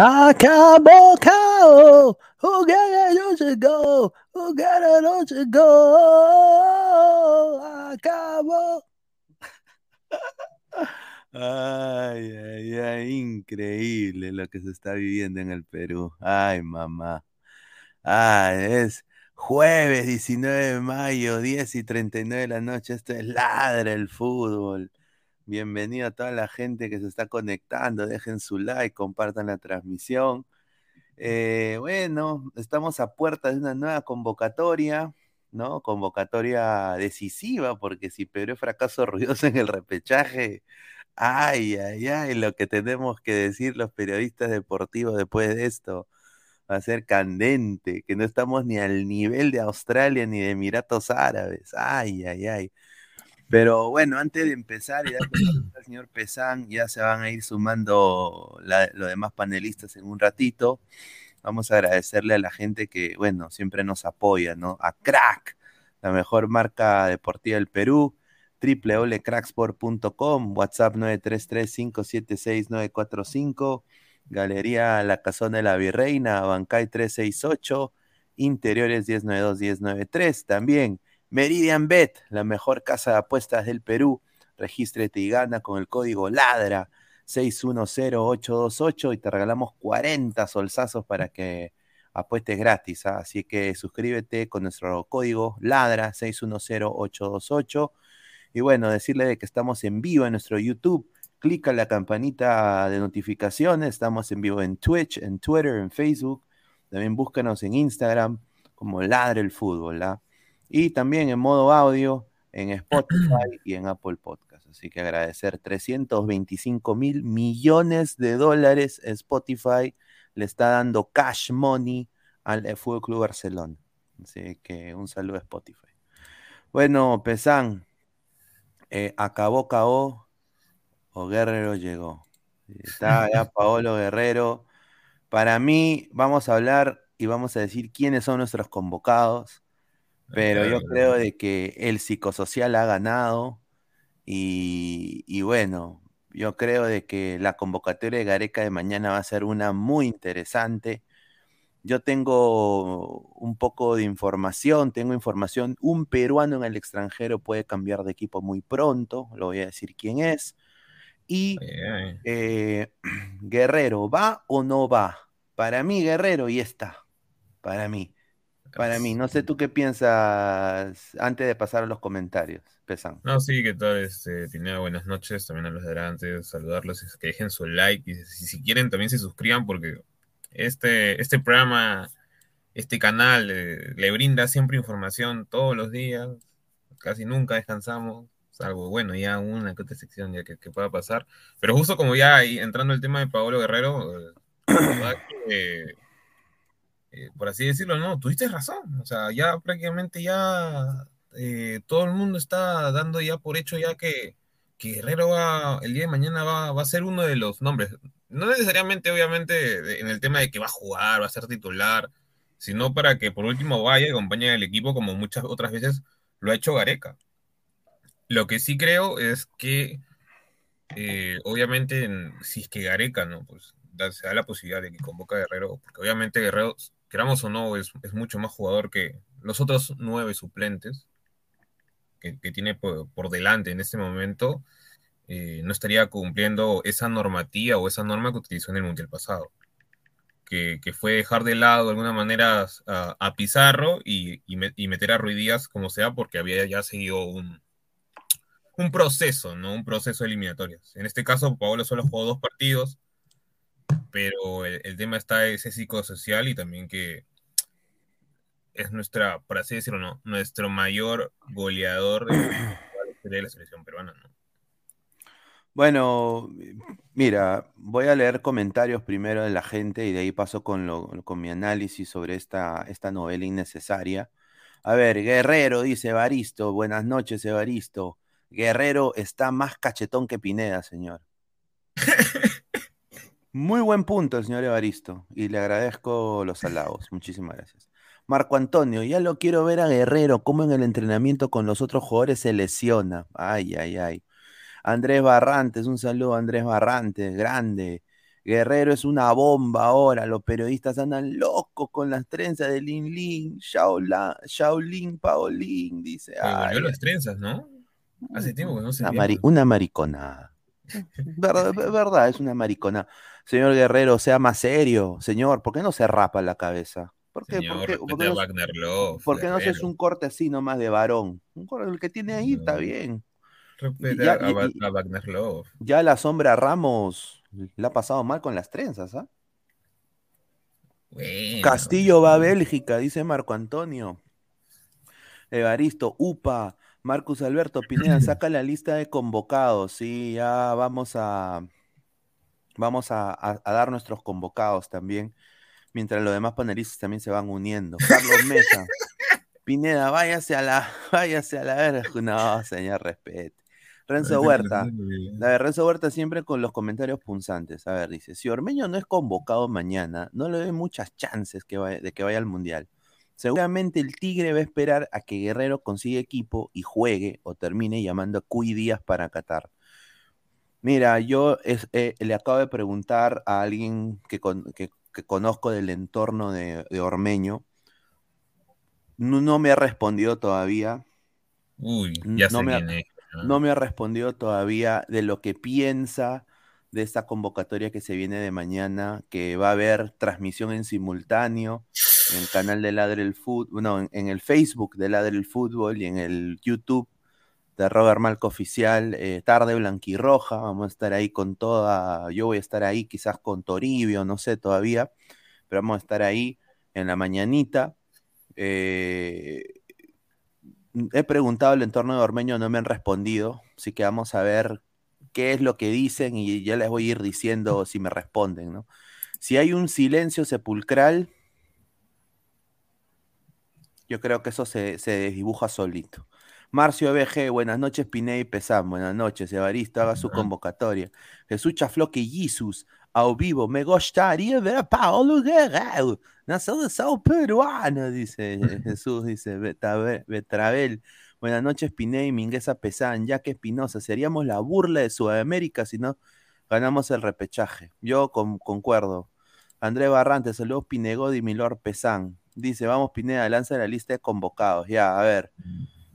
Acabó, cao. Juguera no go. Juguera no go. Acabó. Ay, ay, ay, increíble lo que se está viviendo en el Perú. Ay, mamá. Ah, es jueves 19 de mayo, 10 y 39 de la noche. Esto es Ladra el Fútbol. Bienvenido a toda la gente que se está conectando. Dejen su like, compartan la transmisión. Eh, bueno, estamos a puerta de una nueva convocatoria, ¿no? Convocatoria decisiva, porque si Perú es fracaso ruidoso en el repechaje, ay, ay, ay, lo que tenemos que decir los periodistas deportivos después de esto va a ser candente, que no estamos ni al nivel de Australia ni de Emiratos Árabes. Ay, ay, ay. Pero bueno, antes de empezar y darle al señor Pesán, ya se van a ir sumando los demás panelistas en un ratito. Vamos a agradecerle a la gente que, bueno, siempre nos apoya, ¿no? A Crack, la mejor marca deportiva del Perú, www.cracksport.com, WhatsApp 933-576-945, Galería La Casona de la Virreina, Bancay 368, Interiores 1092-1093, también Meridian Bet, la mejor casa de apuestas del Perú. Regístrate y gana con el código LADRA 610828 y te regalamos 40 solsazos para que apuestes gratis. ¿ah? Así que suscríbete con nuestro código LADRA 610828. Y bueno, decirle de que estamos en vivo en nuestro YouTube. Clica la campanita de notificaciones. Estamos en vivo en Twitch, en Twitter, en Facebook. También búscanos en Instagram como Ladra el Fútbol. ¿ah? Y también en modo audio en Spotify y en Apple Podcast. Así que agradecer 325 mil millones de dólares Spotify le está dando cash money al Fútbol Club Barcelona. Así que un saludo a Spotify. Bueno, Pesán, eh, acabó KO o Guerrero llegó. Está ya Paolo Guerrero. Para mí, vamos a hablar y vamos a decir quiénes son nuestros convocados pero yo creo de que el psicosocial ha ganado y, bueno, yo creo de que la convocatoria de Gareca de mañana va a ser una muy interesante. Yo tengo un poco de información, tengo información, un peruano en el extranjero puede cambiar de equipo muy pronto, lo voy a decir quién es. Y eh, Guerrero, ¿va o no va? Para mí, Guerrero, y está, para mí. Para mí, no sé tú qué piensas antes de pasar a los comentarios, Pesan. No, sí, que tal, este, buenas noches, también a los de antes, saludarlos, que dejen su like y si, quieren también se suscriban porque este, este programa, este canal eh, le brinda siempre información todos los días, casi nunca descansamos, salvo, bueno, ya una que otra sección ya que, pueda pasar, pero justo como ya ahí, entrando el tema de Paolo Guerrero, eh, eh, por así decirlo, no, tuviste razón. O sea, ya prácticamente ya eh, todo el mundo está dando ya por hecho ya que, Guerrero va, el día de mañana va, va, a ser uno de los nombres. No necesariamente, obviamente, en el tema de que va a jugar, va a ser titular, sino para que por último vaya y acompañe al equipo como muchas otras veces lo ha hecho Gareca. Lo que sí creo es que, eh, obviamente, si es que Gareca, ¿no? Pues se da la posibilidad de que convoca a Guerrero, porque obviamente Guerrero queramos o no, es, mucho más jugador que los otros nueve suplentes que, tiene por, delante en este momento, eh, no estaría cumpliendo esa normativa o esa norma que utilizó en el Mundial pasado. Que, fue dejar de lado de alguna manera a, Pizarro y, meter a Ruidías como sea, porque había ya seguido un, un proceso, ¿no? Un proceso eliminatorio. En este caso, Paolo solo jugó dos partidos, pero el, tema está ese psicosocial y también que es nuestra, por así decirlo, ¿no? nuestro mayor goleador de, la selección peruana, ¿no? Bueno, mira, voy a leer comentarios primero de la gente y de ahí paso con, con mi análisis sobre esta, esta novela innecesaria. A ver, Guerrero dice Evaristo, buenas noches Evaristo. Guerrero está más cachetón que Pineda, señor. Muy buen punto, el señor Evaristo, y le agradezco los halagos. Muchísimas gracias. Marco Antonio, ya lo quiero ver a Guerrero, cómo en el entrenamiento con los otros jugadores se lesiona. Ay, ay, ay. Andrés Barrantes, un saludo Andrés Barrantes, grande. Guerrero es una bomba ahora, los periodistas andan locos con las trenzas de Lin Lin, Shaolin, Paolín, dice. volvió las trenzas, ¿no? Hace tiempo que no se Una, una mariconada. Verdad, verdad, es una maricona. Señor Guerrero, sea más serio. Señor, ¿por qué no se rapa la cabeza? ¿Por qué, Señor, ¿por qué, por qué no, Wagner Love, por qué no haces Guerrero. un corte así nomás de varón? Un corte, el que tiene ahí está bien. Ya, a, y- a- y- a Wagner Love. Ya la sombra Ramos la ha pasado mal con las trenzas, ¿ah? Bueno, Castillo va a Bélgica, dice Marco Antonio. Evaristo, UPA, Marcus Alberto Pineda, saca la lista de convocados. Sí, ya vamos a vamos a, a- a dar nuestros convocados también, mientras los demás panelistas también se van uniendo. Carlos Mesa, Pineda, váyase a la, váyase a la verga. No, señor, respete. Renzo Huerta, a ver, Renzo Huerta siempre con los comentarios punzantes. A ver, dice, si Ormeño no es convocado mañana, no le doy muchas chances que vaya- de que vaya al Mundial. Seguramente el Tigre va a esperar a que Guerrero consiga equipo y juegue o termine llamando a Cuy Díaz para Qatar. Mira, yo es- eh, le acabo de preguntar a alguien que, con- que- que conozco del entorno de, de Ormeño. No, no me ha respondido todavía. Uy, ya No me ha-. ¿no? No me ha respondido todavía de lo que piensa de esta convocatoria que se viene de mañana, que va a haber transmisión en simultáneo en el canal de Ladre el Fútbol, no, en, el Facebook de Ladre el Fútbol y en el YouTube de Robert Malco Oficial, eh, tarde blanquirroja, vamos a estar ahí con toda, yo voy a estar ahí quizás con Toribio, no sé todavía, pero vamos a estar ahí en la mañanita. Eh, he preguntado al entorno de Ormeño, no me han respondido, así que vamos a ver qué es lo que dicen y ya les voy a ir diciendo si me responden, ¿no? Si hay un silencio sepulcral, yo creo que eso se, se desdibuja solito. Marcio BG, buenas noches, Pineda y Pesán, buenas noches, Evaristo, haga su convocatoria. Jesús Chafloque Jesus, ao vivo, me gustaría ver a Paulo Guerrero, na seleção peruana, dice Jesús, dice Betravel. Buenas noches, Pineda y Mingueza Pesán, ya que Espinosa, seríamos la burla de Sudamérica si no ganamos el repechaje. Yo con- concuerdo. André Barrante, saludos Pinegodi y Milor Pesán. Dice, vamos Pineda, lanza la lista de convocados. Ya, a ver.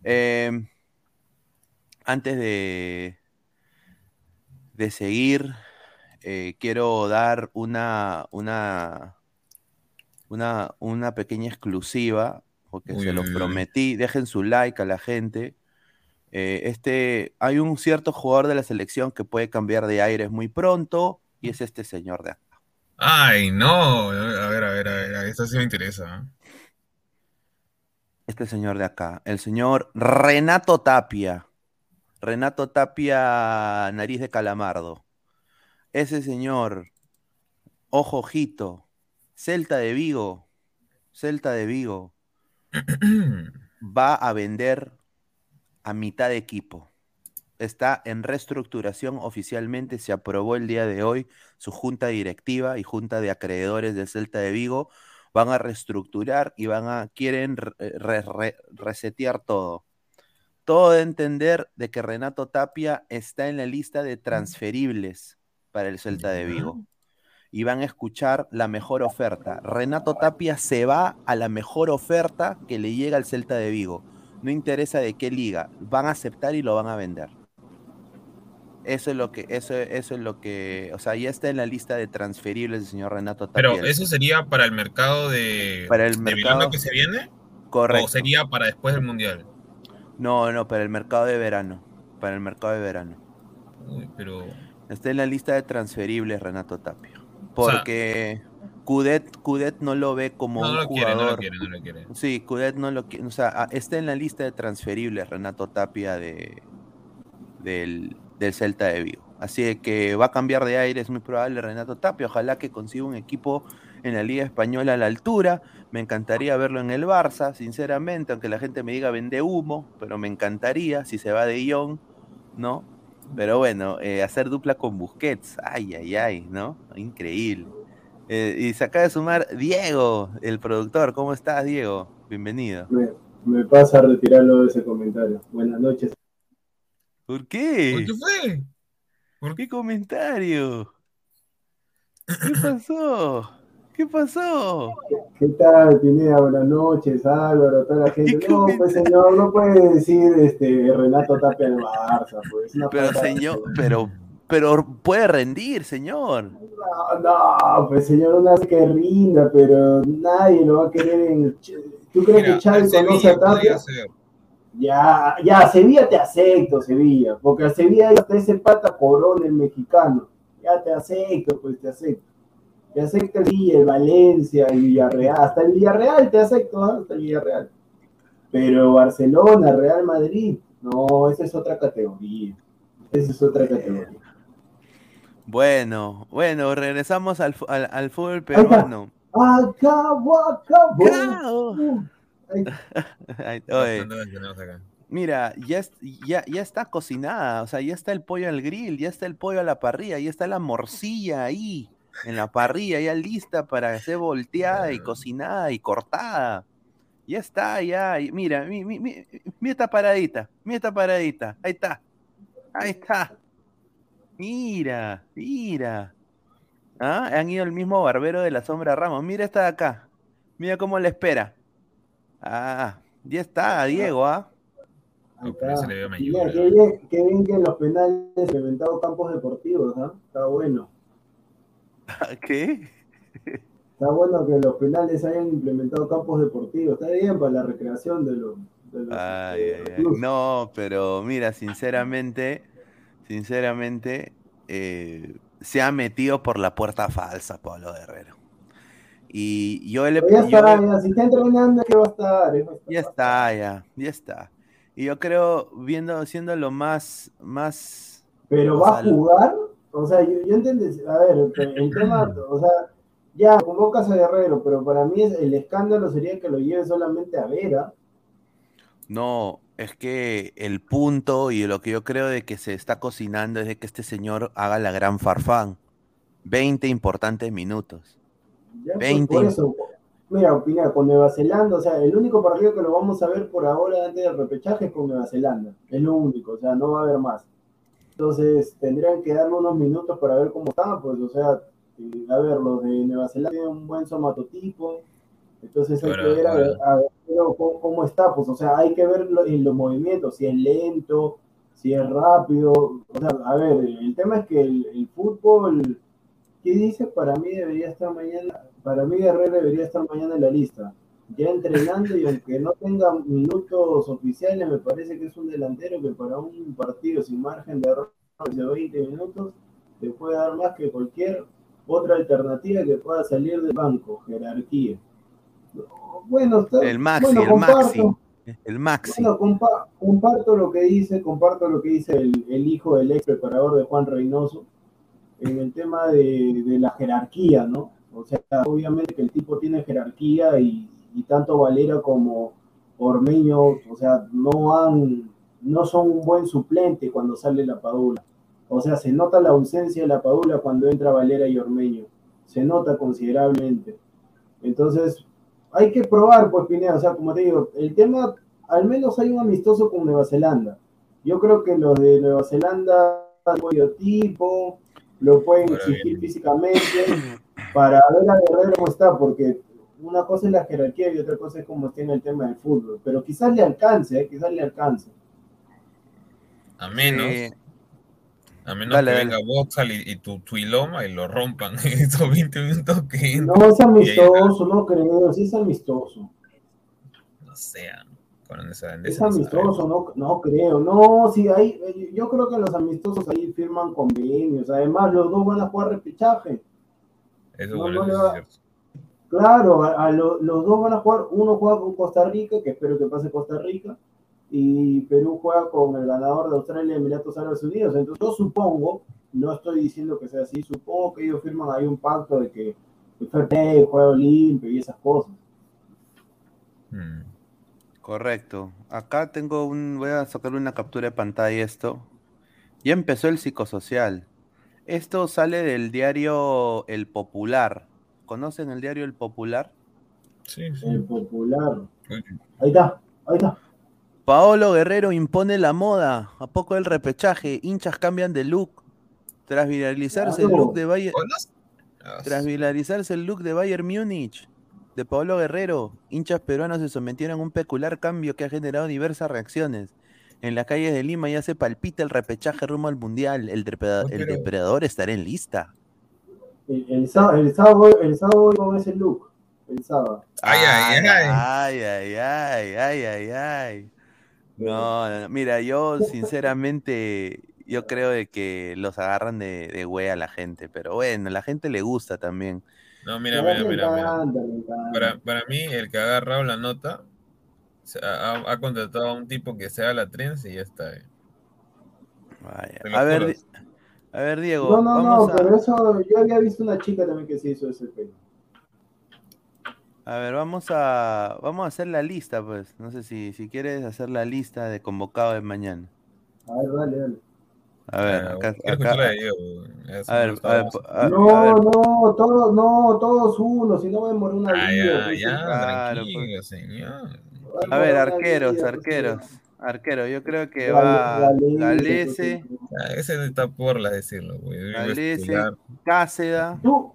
Eh, antes de, de seguir, eh, quiero dar una, una, una, una pequeña exclusiva, porque Uy, se lo uy, uy. prometí. Dejen su like a la gente. Eh, este, hay un cierto jugador de la selección que puede cambiar de aires muy pronto, y es este señor de acá. Ay, no. A ver, a ver, a ver. Esto sí me interesa. Este señor de acá, el señor Renato Tapia. Renato Tapia, nariz de calamardo. Ese señor, ojo ojito, Celta de Vigo, Celta de Vigo, va a vender a mitad de equipo. Está en reestructuración oficialmente, se aprobó el día de hoy su junta directiva y junta de acreedores del Celta de Vigo van a reestructurar y van a quieren re- re- re- resetear todo. Todo de entender de que Renato Tapia está en la lista de transferibles para el Celta de Vigo y van a escuchar la mejor oferta. Renato Tapia se va a la mejor oferta que le llega al Celta de Vigo. No interesa de qué liga, van a aceptar y lo van a vender. Eso es lo que, eso, eso es lo que, o sea, ya está en la lista de transferibles del señor Renato Tapia. Pero eso sería para el mercado de, Para el de mercado- verano que se viene. Correcto. O sería para después del mundial. No, no, para el mercado de verano. Para el mercado de verano. Uy, pero. Está en la lista de transferibles Renato Tapia. sea- Porque Cudet, Cudet no lo ve como No, un no lo quiere, no lo quiere, no lo quiere. Sí, Cudet no lo quiere. O sea, está en la lista de transferibles Renato Tapia de, del, del Celta de Vigo. Así que va a cambiar de aire, es muy probable Renato Tapia. Ojalá que consiga un equipo en la Liga Española a la altura. Me encantaría verlo en el Barça, sinceramente, aunque la gente me diga vende humo, pero me encantaría si se va de Ion, ¿no? Pero bueno, eh, hacer dupla con Busquets, ay, ay, ay, ¿no? Increíble. Eh, y se acaba de sumar Diego, el productor. ¿Cómo estás, Diego? Bienvenido. Me, me pasa a retirarlo de ese comentario. Buenas noches. ¿Por ¿Por qué? qué fue? ¿Por ¿Qué comentario? ¿Qué pasó? ¿Qué pasó? ¿Qué tal, Pineda? Buenas noches, Álvaro, toda la gente. No, pues señor, no puede decir este Renato Tapia del Barça, pues. Una Pero de- señor, pero, pero puede rendir, señor. No, no, pues señor, una vez que rinda, pero nadie lo va a querer en. ¿Tú crees Mira, que al conoce a Tapia? podría ser. Ya, ya, Sevilla te acepto, Sevilla, porque a Sevilla hasta ese pata corona, el mexicano. Ya te acepto, pues te acepto. Te acepto el Sevilla, el Valencia, el Villarreal, hasta el Villarreal te acepto, ¿ah? hasta el Villarreal. Pero Barcelona, Real Madrid, no, esa es otra categoría. Esa es otra categoría. Bueno, bueno, regresamos al, al, al fútbol peruano. Acabó. ¡Cao! Ay, Ay, oye. Mira, ya, ya, ya está cocinada, o sea, ya está el pollo al grill, ya está el pollo a la parrilla, ya está la morcilla ahí, en la parrilla, ya lista para ser volteada y cocinada y cortada. Ya está, ya. Mira, mi, mi, mi- mira esta paradita, mira esta paradita, ahí está, ahí está. Mira, mira. Ah, han ido el mismo barbero de la sombra Ramos. Mira esta de acá. Mira cómo le espera. Ah, ya está, Diego, ¿ah? No, pero se le Mira, qué ¿verdad? bien, que en los penales inventado campos deportivos, ¿ah? Está bueno. ¿Qué? Está bueno que los penales hayan implementado campos deportivos. Está bien para la recreación de los. De los Ay, ay, ay. clubes. No, pero mira, sinceramente, sinceramente, eh, se ha metido por la puerta falsa, Pablo Guerrero. Y yo le ya yo está, le- ya, si está entrenando, ¿qué va a estar? va a estar. ya está, ya, ya está. Y yo creo, viendo, siendo lo más, más, Pero va a jugar. O sea, yo, yo entiendo. A ver, el tema, o sea, ya convocas a Guerrero, pero para mí el escándalo sería que lo lleve solamente a Vera. no, es que el punto y lo que yo creo de que se está cocinando es de que este señor haga la gran farfán. 20 importantes minutos. Ya, pues, 20. por eso, mira, opina, con Nueva Zelanda, o sea, el único partido que lo vamos a ver por ahora antes del repechaje es con Nueva Zelanda. Es lo único, o sea, no va a haber más. Entonces, tendrían que darle unos minutos para ver cómo están, pues, o sea, eh, a ver, los de Nueva Zelanda tienen un buen somatotipo, entonces hay que ver, a ver, ahora. a ver cómo, cómo está, pues, o sea, hay que ver lo- en los movimientos, si es lento, si es rápido, o sea, a ver, el tema es que el, el fútbol, ¿qué dice? Para mí debería estar mañana, para mí Guerrero debería estar mañana en la lista, ya entrenando y aunque no tenga minutos oficiales, me parece que es un delantero que para un partido sin margen de error de 20 minutos te puede dar más que cualquier otra alternativa que pueda salir del banco, jerarquía. Bueno, está, El Maxi, bueno, el comparto. Maxi. El Maxi. Bueno, compa- comparto lo que dice, comparto lo que dice el, el hijo del ex preparador de Juan Reynoso en el tema de, de la jerarquía, ¿no? O sea, obviamente que el tipo tiene jerarquía y, y tanto Valera como Ormeño, o sea, no han, no son un buen suplente cuando sale la Padula. O sea, se nota la ausencia de la Padula cuando entra Valera y Ormeño. Se nota considerablemente. Entonces, hay que probar, pues, Pineda. O sea, como te digo, el tema, al menos hay un amistoso con Nueva Zelanda. Yo creo que los de Nueva Zelanda, tipo, lo pueden exigir físicamente para ver a Guerrero cómo está, porque una cosa es la jerarquía y otra cosa es cómo está en el tema del fútbol. Pero quizás le alcance, ¿eh? quizás le alcance. A menos, Eh, a menos dale, que dale. venga Boxal y, y tu Tuiloma y lo rompan en estos 20 minutos que No es amistoso, no creo, sí es amistoso. no sea. Con esa, Es amistoso, no, no creo. No, sí, hay, yo creo que los amistosos ahí firman convenios. Además, los dos van a jugar repechaje. Eso, no, bueno, no le eso va- es cierto. Claro, a, a lo- los dos van a jugar. Uno juega con Costa Rica, que espero que pase Costa Rica, y Perú juega con el ganador de Australia y Emiratos Árabes Unidos. Entonces, yo supongo, no estoy diciendo que sea así, supongo que ellos firman ahí un pacto de que el fair juego limpio y esas cosas. Mm. Correcto. Acá tengo un, voy a sacarle una captura de pantalla esto. Ya empezó el psicosocial. Esto sale del diario El Popular. ¿Conocen el diario El Popular? Sí, sí. El popular. Ahí está, ahí está. Paolo Guerrero impone la moda. A poco el repechaje. Hinchas cambian de look. Tras viralizarse el look de Ah, Tras viralizarse el look de Bayern Múnich de Pablo Guerrero, hinchas peruanos se sometieron a un peculiar cambio que ha generado diversas reacciones. En las calles de Lima ya se palpita el repechaje rumbo al Mundial. El, depredador, el pero- depredador estará en lista. El, el sábado, el sábado, el sábado voy con ese look. El sábado. Ay, ay, ay. Ay, ay, ay, ay, ay, ay. No, no, no. mira, yo sinceramente, yo creo de que los agarran de, de wea a la gente, pero bueno, a la gente le gusta también. No, mira, mira, mira. Para, para mí, el que ha agarrado la nota ha, contratado a un tipo que sea la trenza y ya está. eh. Vaya. A ver, a ver, Diego, No, no, no, a, pero eso, yo había visto una chica también que se hizo ese pelo. a ver, vamos a, vamos a hacer la lista, pues. No sé si, si quieres hacer la lista de convocado de mañana. A ver, dale, dale. A ver, Ah, acá, acá- a ver, no a ver, estábamos- po- a- no, a ver, no, todos, no, todos uno, si no voy a morir una Ah, vida. ya, pues, ya, claro, tranquilo, señor. A ver, arqueros, arqueros. Arquero, yo creo que va Galese, Ah, ese está por las decirlo, güey. Galese. Cáceda. Tú,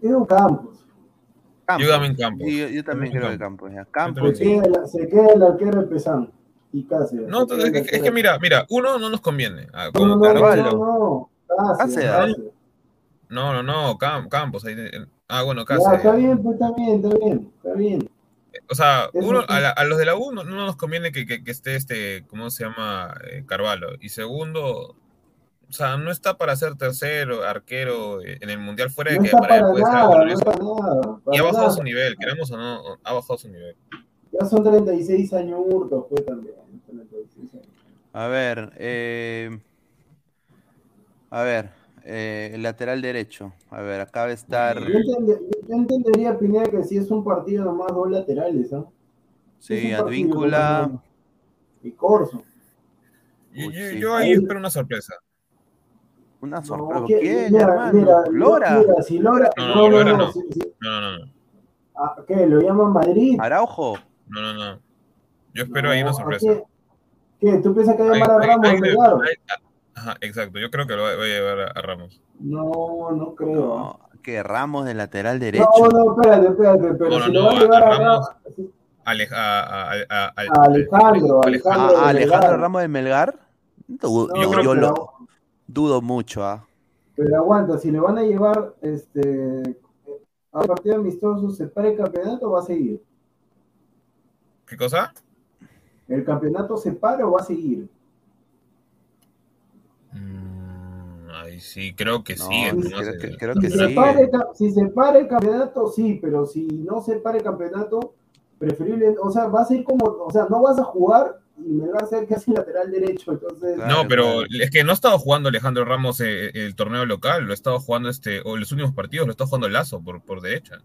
Edo Campos. Campos. Yo también Campos. Sí, yo, yo también Yo creo que Campos. Campos. Ya. Se Campos, sí. queda, el- se queda el arquero Pesán y Cáceres. No, Se queda es que, es que mira, mira, uno no nos conviene. Ah, No, como no, no, Carvalho. no, no, Cáceres. Cáceres. No, no, no, Cam- Campos. ahí ah, bueno, Ya, Cáceres. está bien, pues está bien, está bien, está bien. O sea, uno, a, la- a los de la U no, no nos conviene que, que- que esté este, ¿cómo se llama? Eh, Carvalho. Y segundo, o sea, no está para ser tercero, arquero eh, en el Mundial fuera de No que para él puede nada, algo no. Y ha bajado nada. su nivel, queramos o no, ha bajado su nivel. Ya son 36 años hurtos, pues también. 36 años. A ver, eh, a ver, eh, el lateral derecho. A ver, acá va a estar. Yo, yo entendería, Pineda, que si es un partido nomás dos laterales, ¿ah? Sí, Advíncula. ¿no? Y Corso. Uy, yo, sí. yo ahí espero una sorpresa. Una No, sorpresa. ¿Quién, mira, hermano? mira, Lora. Mira, si Lora. No, No, no, no, Lora no. no. si- si- No, no, no. ah, ¿Qué? ¿Lo llaman Madrid? Araujo. No, no, no. Yo espero ahí una No, ¿a sorpresa. ¿Qué? ¿Tú piensas que va a llamar a Ramos ahí- Melgar? ahí- Ajá, exacto. Yo creo que lo va, va a llevar a, a Ramos. No, no creo. No, que Ramos de lateral derecho. No, no, espérate, espérate, pero No, no, si no, lo va a llevar a Ramos. Alejandro, al- Alejandro. Alejandro. Ramos de Melgar. Yo creo yo pero- lo dudo mucho, ¿ah? Pero aguanta, si le van a llevar este a partido amistoso, ¿se para el campeonato o va a seguir? ¿Qué cosa? ¿El campeonato se para o va a seguir? Sí, creo que No, sí. que, creo Si que se, sí. para el, ca- si se para el campeonato, sí, pero si no se para el campeonato, preferible, o sea, vas a ir como, o sea, no vas a jugar y Melgar sea casi lateral derecho, entonces... Claro. No, pero claro. es que no ha estado jugando Alejandro Ramos eh, el, torneo local, lo ha estado jugando este, o los últimos partidos lo está jugando Lazo por, por derecha.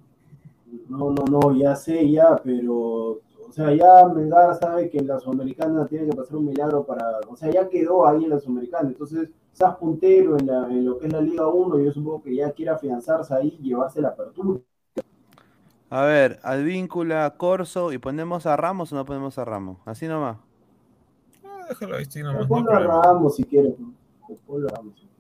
No, no, no, ya sé, ya, pero, o sea, ya Melgar sabe que en la Sudamericana tiene que pasar un milagro para, o sea, ya quedó ahí en la Sudamericana, entonces, estás puntero en, la, en lo que es la Liga 1, yo supongo que ya quiere afianzarse ahí y llevarse la apertura. A ver, Advíncula, Corso y ponemos a Ramos o no ponemos a Ramos. Así nomás. Ah, déjalo ahí, sí, nomás, no Ponlo a. Ramos si quieres. Ponlo a Ramos.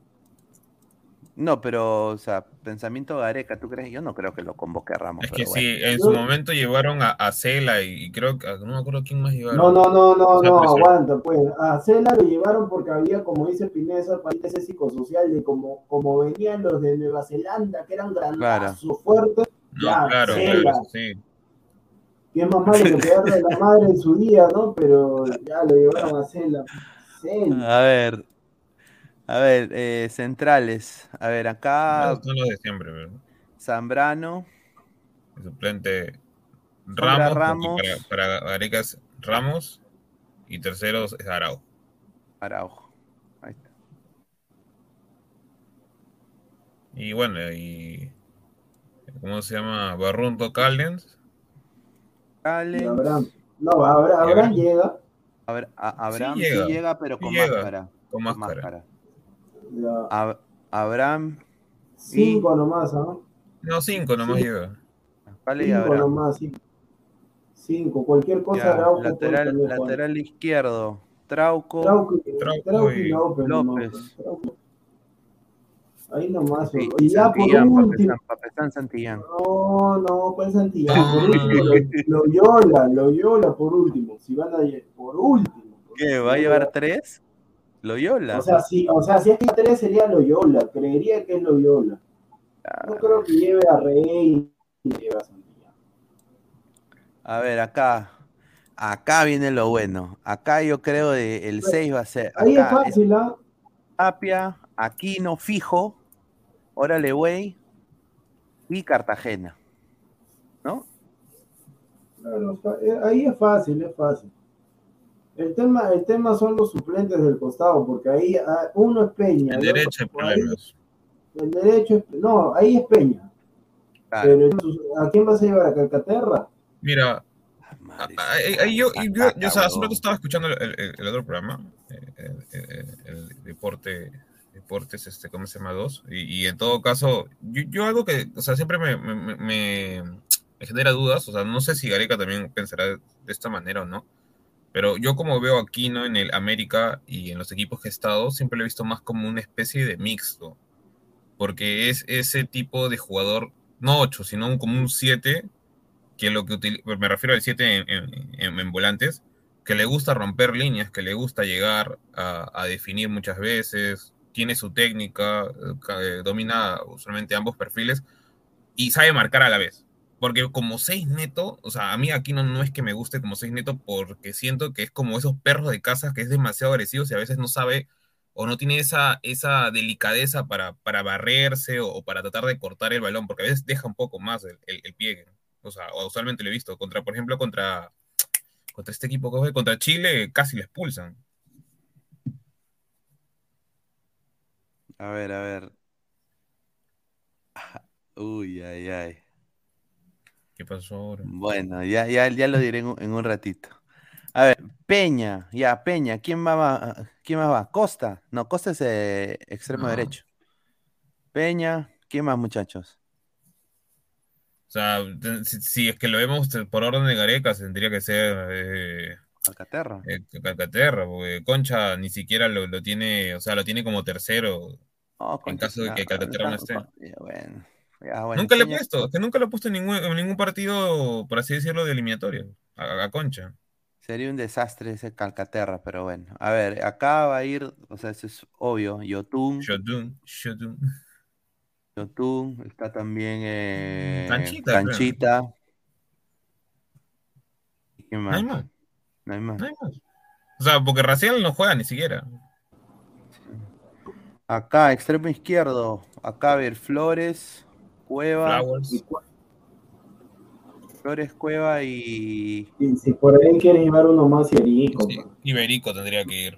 No, pero, o sea, pensamiento Gareca, ¿tú crees? Yo no creo que lo convoque a Ramos. Es que pero bueno. sí, en su momento llevaron a, a Cela y, y creo que, no me acuerdo quién más llevaron. No, no, no, no, no, presión. aguanta, pues. A Cela lo llevaron porque había, como dice Pineda, país ese psicosocial de como, como venían los de Nueva Zelanda, que eran granazos fuertes, No, Ya, claro, Cela. claro, sí. que es más malo que pegarle a la madre en su día, ¿no? Pero ya lo llevaron a Cela. Cela. A ver, a ver, eh, centrales. A ver, acá Esos son los de siempre, ¿verdad? Zambrano, El suplente Ramos, para, para Gareca es Ramos y terceros es Araujo. Araujo. Ahí está. Y bueno, y ¿cómo se llama? Barrunto Callens. Callens. Abraham. No, Abraham, Abraham llega. A- Abraham sí Sí llega, pero sí con llega, máscara. con con máscara. Ab- Abraham, cinco nomás, ¿ah? No, cinco nomás Sí. llega. vale y Cinco Abraham. nomás, cinco. Cinco, cualquier cosa Ya, lateral, también lateral izquierdo, Trauco. Trauco, Trauco Trauco y y López. López. no, Trauco. Ahí nomás. Sí, y ya por Santillán, último. Papestán, Papestán, Santillán. No, no, pues Santillán. No, Por no, último, lo- Loyola, Loyola por último. Si van a por último. ¿Qué? ¿Va a llevar tres? Loyola. O sea, si, o sea, si es que tres sería Loyola, creería que es Loyola. No creo que lleve a Rey y lleve a Santillán. A ver, acá. Acá viene lo bueno. Acá yo creo que el 6 va a ser. Ahí es acá fácil, ¿ah? Tapia, Aquino, Fijo, Órale, güey. Y Cartagena. ¿No? Claro, eh, ahí es fácil, es fácil. El tema, el tema son los suplentes del costado, porque ahí ah, uno es Peña. El otro- derecha hay ahí- problemas. el derecho es, no, ahí es Peña. Claro. Pero entonces, ¿a quién vas a llevar? ¿A Calcaterra? Mira, Madre, ahí- ahí yo, y yo, yo, o sea, hace un rato estaba escuchando el, el- el otro programa, eh, el, el- el deporte, deportes, este, ¿cómo se llama? Dos. Y, y en todo caso, yo, yo algo que, o sea, siempre me, me- me- me- me genera dudas, o sea, no sé si Gareca también pensará de esta manera o no, pero yo como veo aquí, ¿no? En el América y en los equipos que he estado, siempre lo he visto más como una especie de mixto, porque es ese tipo de jugador, no 8, sino un- como un 7 que lo que me refiero al 7 en, volantes, que le gusta romper líneas, que le gusta llegar a, definir muchas veces, tiene su técnica, eh, eh, domina usualmente ambos perfiles y sabe marcar a la vez. Porque como 6 neto, o sea, a mí aquí no, no es que me guste como 6 neto porque siento que es como esos perros de casa que es demasiado agresivo y a veces no sabe o no tiene esa, esa delicadeza para, para barrerse o, para tratar de cortar el balón, porque a veces deja un poco más el, el, pie. O sea, usualmente lo he visto. Contra, por ejemplo, contra, contra este equipo que contra Chile, casi le expulsan. A ver, a ver. Uy, ay, ay. ¿Qué pasó ahora? Bueno, ya, ya, ya lo diré en un, en un ratito. A ver, Peña, ya, Peña, ¿quién va, va- quién más va? Costa, no, Costa es eh, extremo No. derecho. Peña, ¿quién más, muchachos? O sea, si, si es que lo vemos por orden de Gareca, tendría que ser eh, Alcaterra. eh, Calcaterra, porque Concha ni siquiera lo, lo tiene, o sea, lo tiene como tercero. Oh, en caso de que Calcaterra no esté. Bueno, bueno, nunca le he puesto, es que nunca lo he puesto en ningún, en ningún partido, por así decirlo, de eliminatorio, a, a Concha. Sería un desastre ese Calcaterra, pero bueno. A ver, acá va a ir, o sea, eso es obvio. Yotun, Shotun, Shotun. Yotun, está también eh, Canchita. Canchita. ¿Y No hay más? No hay más. no hay más. O sea, porque Raciel no juega ni siquiera. Acá, extremo izquierdo. Acá, ver, Flores, Cueva. Flowers. Flores, Cueva y. Y si por ahí quieren llevar uno más Iberico. Sí, Iberico tendría que ir.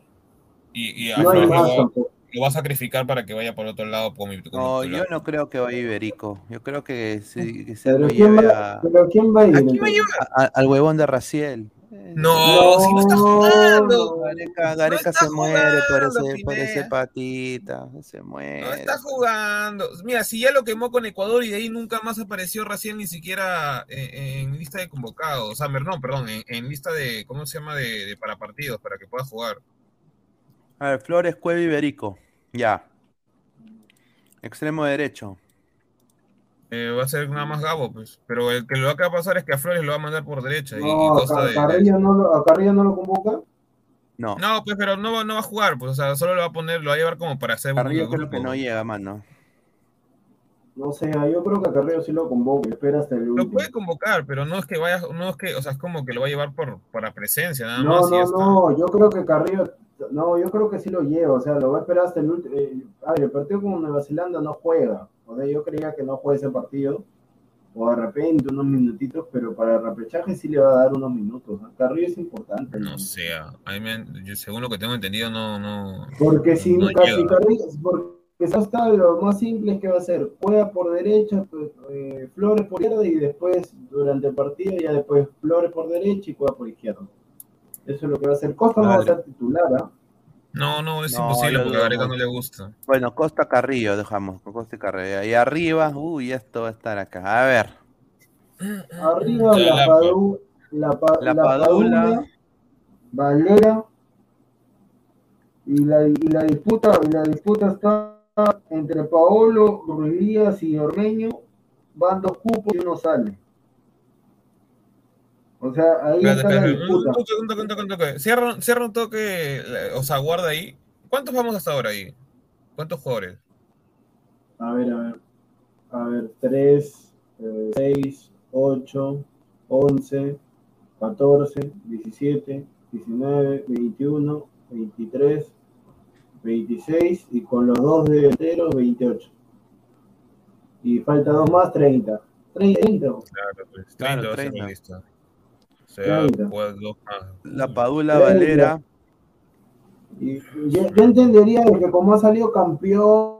Y, y a No hay Flores lo, va, tampoco. lo va a sacrificar para que vaya por otro lado No, yo no creo que vaya Iberico. Yo creo que, sí, que se Pero lo ¿quién, lleve va, a- pero ¿quién va a ir? ¿A quién va a llevar? a- al huevón de Raciel. Eh, No, si no está jugando. Gareca, se muere jugando, ese Pineda. patita. Se muere. No está jugando. Mira, si ya lo quemó con Ecuador y de ahí nunca más apareció Raciel ni siquiera en, en lista de convocados. O sea, no, perdón, en, en lista de, ¿cómo se llama? De, de para partidos, para que pueda jugar. A ver, Flores, Cueva y Iberico. Ya. Extremo derecho. Eh, va a ser nada más Gabo, pues. Pero el que lo que va a pasar es que a Flores lo va a mandar por derecha. y- No, a de- Carrillo no, lo- a Carrillo no lo convoca. No. No, pues, pero no, va- no va a jugar, pues, o sea, solo lo va a poner, lo va a llevar como para hacer Carrillo un creo que no llega, mano. No sé, yo creo que a Carrillo sí lo convoca. Espera hasta el Lo puede convocar, pero no es que vaya, no es que, o sea, es como que lo va a llevar por para presencia, nada No, más. no, está. no, yo creo que Carrillo, no, yo creo que sí lo lleva, o sea, lo va a esperar hasta el último. a ver, el partido con Nueva Zelanda no juega, o sea, yo creía que no juega ese partido, o de repente unos minutitos, pero para el repechaje sí le va a dar unos minutos. ¿no? Carrillo es importante. No sé, me- yo, según lo que tengo entendido, no, no. Porque si, No Car- llega. si Carrillo, porque está lo más simple es que va a hacer, juega por derecha, pues, eh, Flores por izquierda y después durante el partido ya después Flores por derecha y juega por izquierda. Eso es lo que va a hacer. Costa no va a ser titular, ¿ah? No, no, es No, imposible porque a Gareca no le gusta. Bueno, Costa Carrillo dejamos. Costa y Carrillo. Y arriba, uy, esto va a estar acá. A ver. Arriba La la, Lapa. Padu- la, Pa- La la Padula. Padula, Valera y la, y la disputa y la disputa está entre Paolo, Ruiz Díaz y Ormeño van dos cupos y uno sale. O sea, ahí está la espérate, un disputa. toque, un toque, un toque, un toque. Cierra, cierra un toque, eh, o sea, guarda ahí. ¿Cuántos vamos hasta ahora ahí? ¿Cuántos jugadores? A ver, a ver. A ver, 3, 6, 8, 11, 14, 17, 19, 21, 23, 26 y con los dos delanteros 28. Y falta dos más, 30. 30, 30. Claro, pues, 30 Claro, va a ser 30. Sea, 30. juegas dos más. La Padula. Valera. Y yo, yo entendería de que como ha salido campeón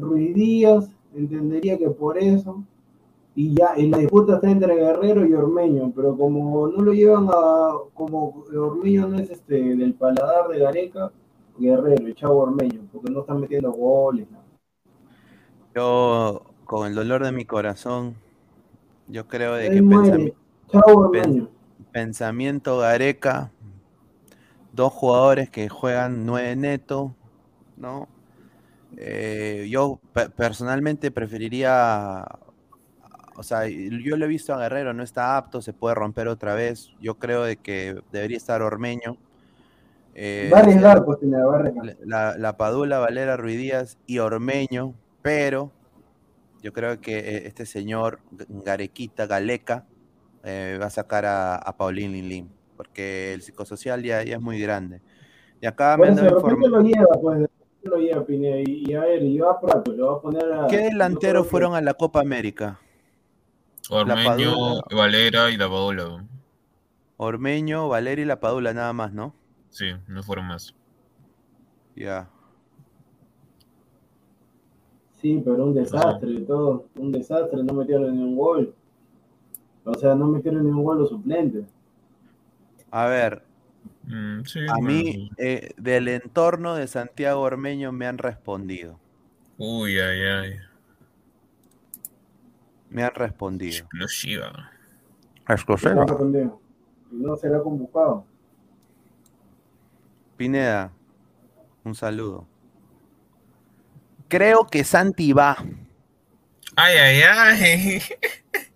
Ruiz Díaz, entendería que por eso, y ya en la disputa está entre Guerrero y Ormeño, pero como no lo llevan a, como Ormeño no es este del paladar de Gareca, Guerrero, y Chavo Ormeño, porque no están metiendo goles. ¿no? Yo, con el dolor de mi corazón, yo creo de que Él muere, pensami- Chavo Ormeño. Pensamiento Gareca, dos jugadores que juegan nueve neto, ¿no? Eh, yo pe- personalmente preferiría, o sea, yo lo he visto a Guerrero, no está apto, se puede romper otra vez. Yo creo de que debería estar Ormeño. Eh, Va a arriesgar, pues, Pineda, va a arriesgar. la, la Padula, Valera, Ruiz Díaz y Ormeño, pero yo creo que eh, este señor Garequita, Galeca, eh, va a sacar a, a Paulín Linlin, porque el psicosocial ya, ya es muy grande. Y acá me lo lleva, pues, de repente lo lleva Pineda, y, y a ver, y va a Prato, lo va a poner a... ¿Qué delanteros fueron a la Copa América? Ormeño. Valera y la Padula. Ormeño, Valera y la Padula nada más, ¿no? Sí, no fueron más. Ya. Sí, pero un desastre, todo, un desastre, no metieron ni un gol. O sea, no metieron ni un gol los suplentes. A ver, Mm, sí, a bueno, mí eh, del entorno de Santiago Ormeño me han respondido. Uy, ay, ay. Me han respondido. Explosiva. Y no será convocado. Pineda, un saludo. Creo que Santi va. Ay, ay, ay.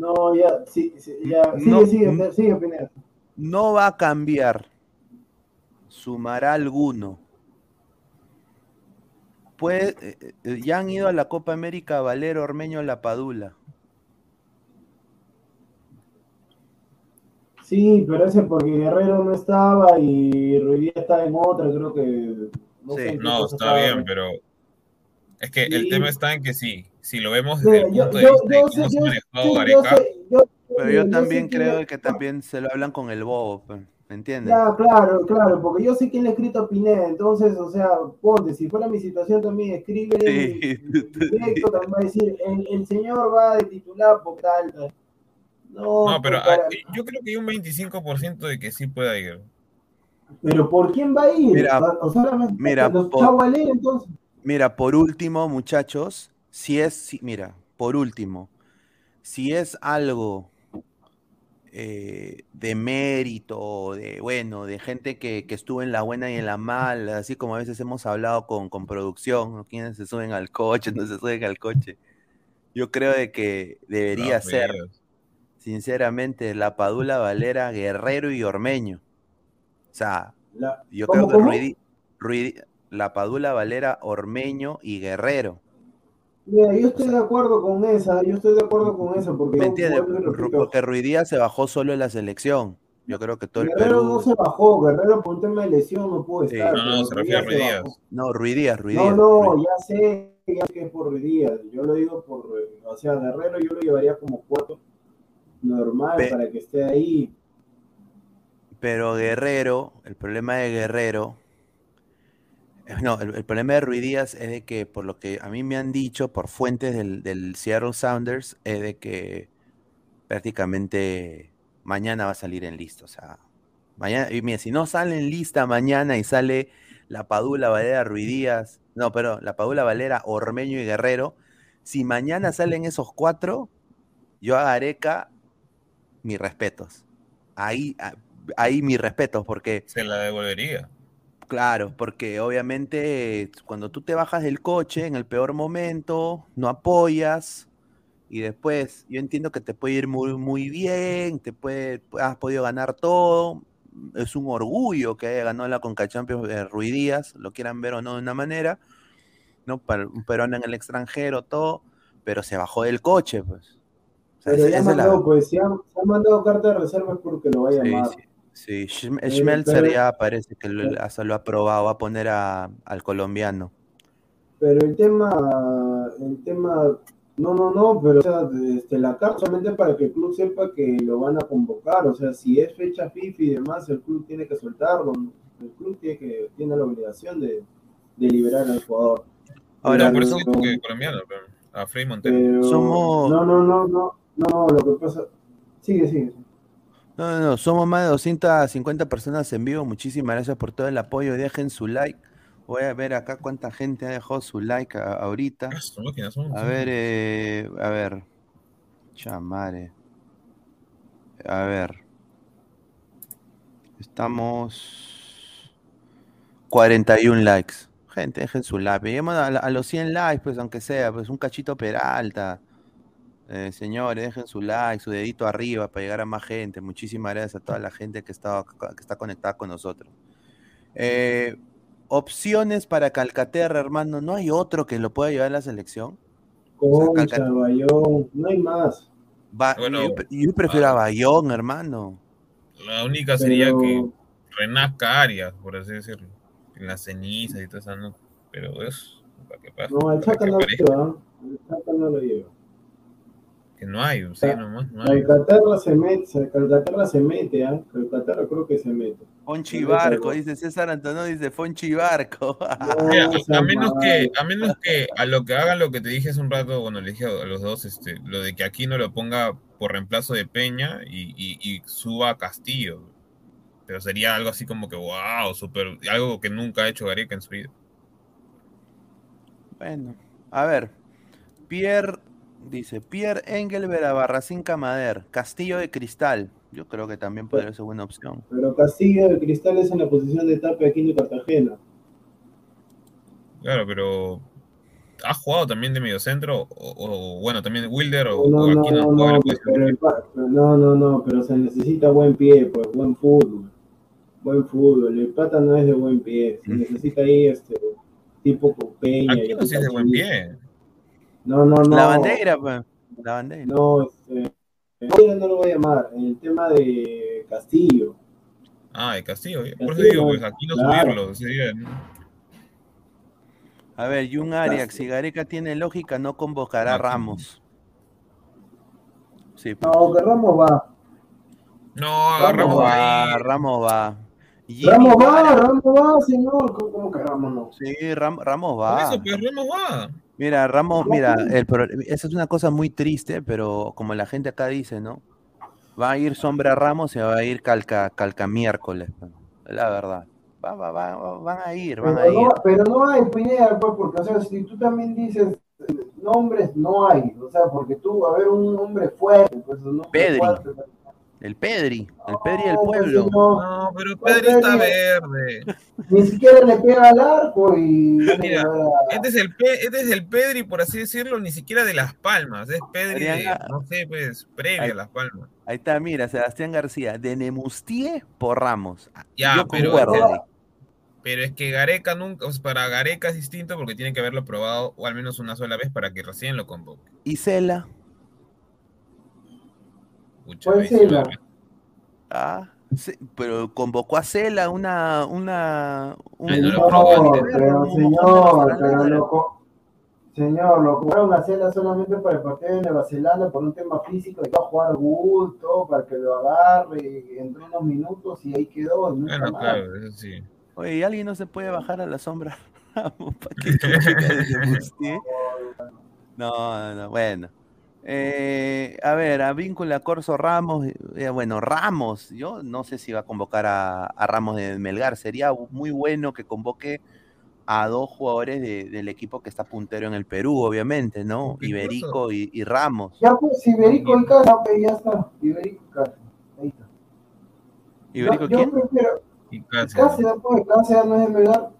No, ya, sí, sí, ya, sigue, No, sigue, no. sigue, Pineda. No va a cambiar. Sumará alguno. Puede, eh, eh, ya han ido a la Copa América Valero, Ormeño, La Padula. Sí, pero ese porque Guerrero no estaba y Ruiz Díaz estaba en otra, creo que. No, Sí. sé No, está estaba. bien, pero es que el tema está en que sí, si lo vemos desde el yo- punto de vista de cómo manejado Pero yo también creo que también se lo hablan con el bobo, pues, ¿me entiendes? Ya, claro, claro, porque yo sé quién le ha escrito a Pineda, entonces, o sea, ponte, si fuera mi situación también, escribe Sí. directo, también va a decir, el, el señor va de titular por tal. No, no, pero para- yo creo que hay un 25% de que sí pueda ir. pero ¿por quién va a ir? Mira, o sea, solamente mira, los por- Chavo Valera, entonces. Mira, por último, muchachos, si es, si- mira, por último, si es algo eh, de mérito, de bueno, de gente que, que estuvo en la buena y en la mala, así como a veces hemos hablado con, con producción, ¿no? quienes se suben al coche, no se suben al coche. Yo creo de que debería ser, sinceramente, la Padula Valera, Guerrero y Ormeño. O sea, La- yo ¿Cómo, creo que cómo? Ruidi- Ruidi- la Padula Valera, Ormeño y Guerrero. Mira, yo estoy de acuerdo con esa, yo estoy de acuerdo con esa, porque ¿Me entiendes? Porque Ruidía se bajó solo en la selección. Yo creo que todo el Guerrero Perú. no se bajó, Guerrero por un tema de lesión no pudo Sí. estar. No, no, pero se refiere a bajó. No, Ruidías, No, Ruidías. no, ya sé, ya sé que es por Ruiz Díaz. Yo lo digo por, o sea, Guerrero yo lo llevaría como cuatro normal Pe- para que esté ahí. Pero Guerrero, el problema de Guerrero. No, el, problema de Ruidías es de que, por lo que a mí me han dicho por fuentes del, Seattle Sounders, es de que prácticamente mañana va a salir en lista. O sea, mañana, y mira, si no sale en lista mañana y sale la Padula Valera Ruidías, no, pero la Padula Valera, Ormeño y Guerrero, si mañana salen esos cuatro, yo a Gareca, mis respetos. Ahí, ahí mis respetos, porque Se la devolvería. Claro, porque obviamente cuando tú te bajas del coche en el peor momento, no apoyas y después yo entiendo que te puede ir muy, muy bien, te puede, has podido ganar todo, es un orgullo que haya ganado la Conca Champions de Rui Díaz, lo quieran ver o no de una manera, ¿no? Para un peruano en el extranjero, todo, pero se bajó del coche, pues. O sea, Pero esa- ya esa la- pues, si han, se han mandado carta de reservas porque lo va a llamar. sí, sí. Eh, Schmelzer pero- ya parece que lo, hasta lo ha probado, va a poner a- al colombiano. Pero el tema, el tema, no, no, no, pero o sea, este, la carta solamente para que el club sepa que lo van a convocar, o sea, si es fecha FIFA y demás, el club tiene que soltarlo, el club tiene que tiene la obligación de, de liberar al jugador. Ahora, no, por eso digo que colombiano, pero a Frei Montero. pero- Somos- no, no, no, no, no, lo que pasa, sigue, sigue. No, no, no, somos más de 250 personas en vivo. Muchísimas gracias por todo el apoyo. Dejen su like. Voy a ver acá cuánta gente ha dejado su like a- ahorita. Ah, A ver, eh, a ver. Chamare. A ver. Estamos 41 likes. Gente, dejen su like. Lleguemos a, a los 100 likes, pues, aunque sea, pues un cachito peralta. Eh, señores, dejen su like, su dedito arriba para llegar a más gente. Muchísimas gracias a toda la gente que está, que está conectada con nosotros. Eh, opciones para Calcaterra, hermano. ¿No hay otro que lo pueda llevar a la selección? O sea, Concha, Calcat- Bayón, no hay más. Bueno, yo, pre- yo prefiero a ah. Bayón, hermano. La única sería Pero- que renazca Arias, por así decirlo. En las cenizas y todo eso, ¿no? Pero es para que pase. No, el Chaca no lo aparezca. lleva, el Chaca no lo lleva. Que no hay, Ah, nomás, no hay. Calcaterra se mete, Calcaterra se mete, ¿ah? Calcaterra creo que se mete. Fonchi Barco, dice César Antonio, dice Fonchi Barco. No, o sea, a menos que, a menos que a lo que hagan lo que te dije hace un rato, bueno, le dije a los dos, este, lo de que aquí no lo ponga por reemplazo de Peña y, y- y suba a Castillo. Pero sería algo así como que, wow, super, algo que nunca ha hecho Gareca en su vida. Bueno, a ver. Pierre, dice, Pierre Engelbert a Barracín Camader, Castillo de Cristal. Yo creo que también podría ser buena opción. Pero Castillo de Cristal es en la posición de Tapia aquí en Cartagena. Claro, pero ¿ha jugado también de mediocentro? O, o, bueno, también Wilder o, No, o no, aquí no, no, no, la posición pero, el no, no, no, pero se necesita buen pie, pues, buen fútbol. Buen fútbol. El pata no es de buen pie. Se necesita ahí este tipo con Peña. Aquí no es de buen pie. No, no, no. La bandera, pues. La bandera. No, este. Bandera no lo voy a llamar. El tema de Castillo. Ah, de Castillo. Por eso digo, pues aquí no claro. subirlo. sería, ¿no? A ver, Jun Arias, si Gareca tiene lógica, no convocará a Ramos. Sí, pues. No, que Ramos va. No, Ramos va, Ramos va. Jimmy Ramos va. Ramos va, señor. ¿Cómo, cómo que Ramos no? Sí, Ram- Ramos Por va. eso, pues Ramos va. Mira, Ramos, mira, el esa es una cosa muy triste, pero como la gente acá dice, ¿no? Va a ir Sombra Ramos y va a ir Calca, calca miércoles, la verdad. Va, va, va, va- van a ir, van a ir. no, pero no hay Pineda, pues, porque, o sea, si tú también dices eh, nombres, no hay. O sea, porque tú, a ver, un hombre fuerte, pues, un hombre Pedri. fuerte. El Pedri, el Pedri del pueblo. no, pero Pedri está verde. ni siquiera le pega al arco y. Mira, Este es, el Pe- este es el Pedri, por así decirlo, ni siquiera de Las Palmas. Es Pedri de, no sé, pues, previo Ay. a Las Palmas. Ahí está, mira, Sebastián García, de Nemustier por Ramos. Ya, Yo pero- concuerdo ahí. Pero es que Gareca nunca, o sea, para Gareca es distinto porque tiene que haberlo probado o al menos una sola vez para que recién lo convoque. Y Cela, Pucha, ahí ah, sí, pero convocó a Cela una, una, un- Ay, no lo No, probó antes. pero señor, pero loco. Señor, lo jugaron a Cela solamente para el partido de Nueva Zelanda por un tema físico, y va a jugar gusto para que lo agarre, y entró unos minutos y ahí quedó. y más. claro, eso sí. Oye, ¿y alguien no se puede bajar a la sombra? ¿Para no, no, bueno. Eh, a ver, a Víncula Corso Ramos, eh, bueno, Ramos, yo no sé si va a convocar a, a Ramos de Melgar, sería muy bueno que convoque a dos jugadores de- del equipo que está puntero en el Perú, obviamente, ¿no? Iberico y, y Ramos. Ya pues, Iberico y Casa, ya está. Iberico y Casa. Ahí está. ¿Iberico yo, yo quién? prefiero Y Cáceres. Cáceres, pues, Cáceres no es de Melgar.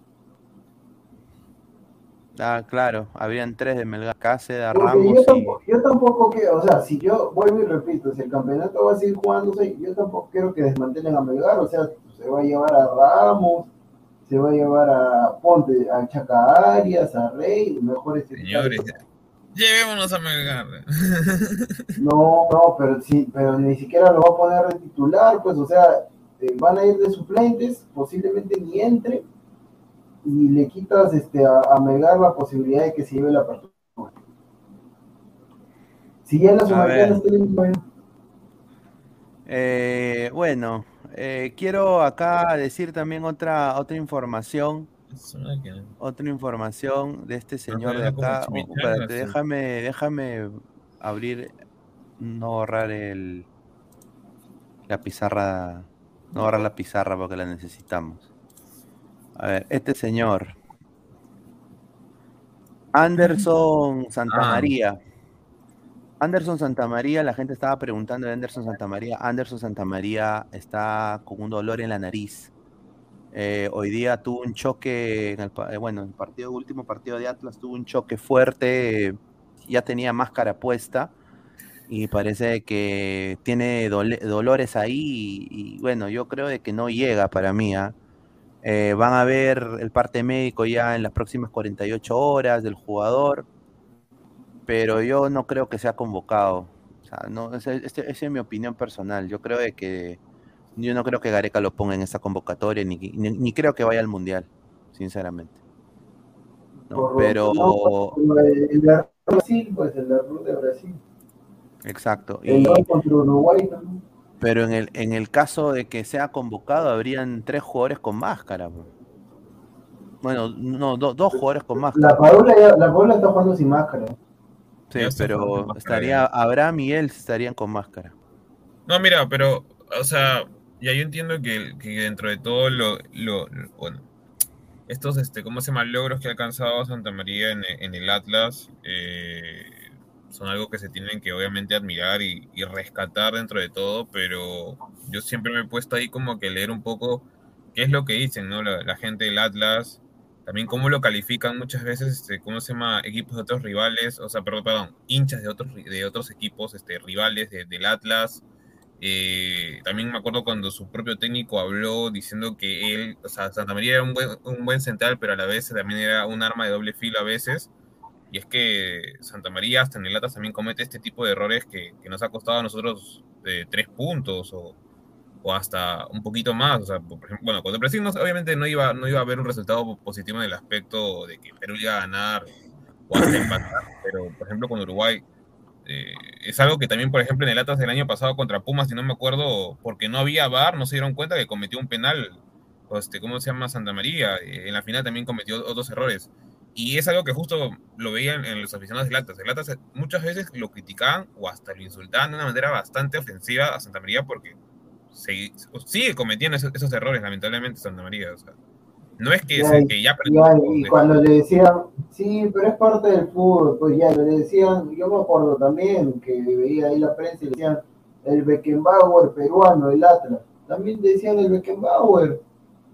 Ah, claro, habían tres de Melgar, Cáceres, Ramos yo y... tampoco, yo tampoco quiero, o sea, si yo vuelvo y repito, si el campeonato va a seguir jugándose, yo tampoco quiero que desmantelen a Melgar, o sea, se va a llevar a Ramos, se va a llevar a Ponte, a Chaca Arias, a Rey, mejores Señores, llevémonos a Melgar. No, no, pero sí, pero ni siquiera lo va a poner de titular, pues, o sea, eh, van a ir de suplentes, posiblemente ni entre, y le quitas este, a, a Melgar la posibilidad de que se lleve la apertura. Si ya la. Sudamericana Eh, bueno, eh, quiero acá decir también otra, otra información, que- otra información de este señor de acá. Oh, espérate, déjame, déjame abrir, no borrar el la pizarra, no borrar la pizarra porque la necesitamos. A ver, este señor, Anderson Santamaría. Anderson Santamaría, la gente estaba preguntando de Anderson Santamaría. Anderson Santamaría está con un dolor en la nariz. Eh, hoy día tuvo un choque, en el, eh, bueno, en el partido, último partido de Atlas tuvo un choque fuerte, eh, ya tenía máscara puesta y parece que tiene dole- dolores ahí y, y, bueno, yo creo de que no llega para mí. ¿ah? Eh, van a ver el parte médico ya en las próximas 48 horas del jugador, pero yo no creo que sea convocado. O sea, no, esa este- esa es mi opinión personal. Yo creo de que yo no creo que Gareca lo ponga en esa convocatoria, ni, ni, ni creo que vaya al Mundial, sinceramente. ¿no? por- Pero, no, el, de Brasil, pues el de de Brasil. exacto. El Y, contra Uruguay también. Pero en el, en el caso de que sea convocado, habrían tres jugadores con máscara. Bueno, no, do- dos jugadores con máscara. La Paula, ya- la Paula está jugando sin máscara. Sí, Ya pero estaría. Abraham y él estarían con máscara. No, mira, pero, o sea, ya yo entiendo que, que dentro de todo lo, lo, lo- bueno, estos, este, ¿cómo se llama? Logros que ha alcanzado Santa María en, en el Atlas eh, son algo que se tienen que obviamente admirar y, y rescatar dentro de todo, pero yo siempre me he puesto ahí como que leer un poco qué es lo que dicen, ¿no? La, gente del Atlas, también cómo lo califican muchas veces, este, ¿cómo se llama? Equipos de otros rivales, o sea, perdón, perdón, hinchas de otros, de otros equipos, este, rivales de- del Atlas. Eh, también me acuerdo cuando su propio técnico habló diciendo que él, o sea, Santa María era un buen, un buen central, pero a la vez también era un arma de doble filo a veces. Y es que Santa María hasta en el Atlas también comete este tipo de errores que, que nos ha costado a nosotros eh, tres puntos o, o hasta un poquito más. O sea, por ejemplo, bueno, contra Brasil obviamente no iba, no iba a haber un resultado positivo en el aspecto de que Perú iba a ganar o hasta empatar, pero por ejemplo con Uruguay eh, es algo que también, por ejemplo, en el Atlas del año pasado contra Pumas, si no me acuerdo, porque no había VAR, no se dieron cuenta que cometió un penal, este, ¿cómo se llama? Santa María, eh, en la final también cometió otros errores. Y es algo que justo lo veían en los aficionados del Atlas. El Atlas muchas veces lo criticaban o hasta lo insultaban de una manera bastante ofensiva a Santa María porque se- sigue cometiendo esos, esos errores, lamentablemente, Santa María. O sea, no es que, Ya, se- y- que ya Y, perdió, ya- y de- cuando le decían, sí, pero es parte del fútbol, pues ya le decían, yo me acuerdo también que veía ahí la prensa y le decían el Beckenbauer peruano, el Atlas. También decían el Beckenbauer.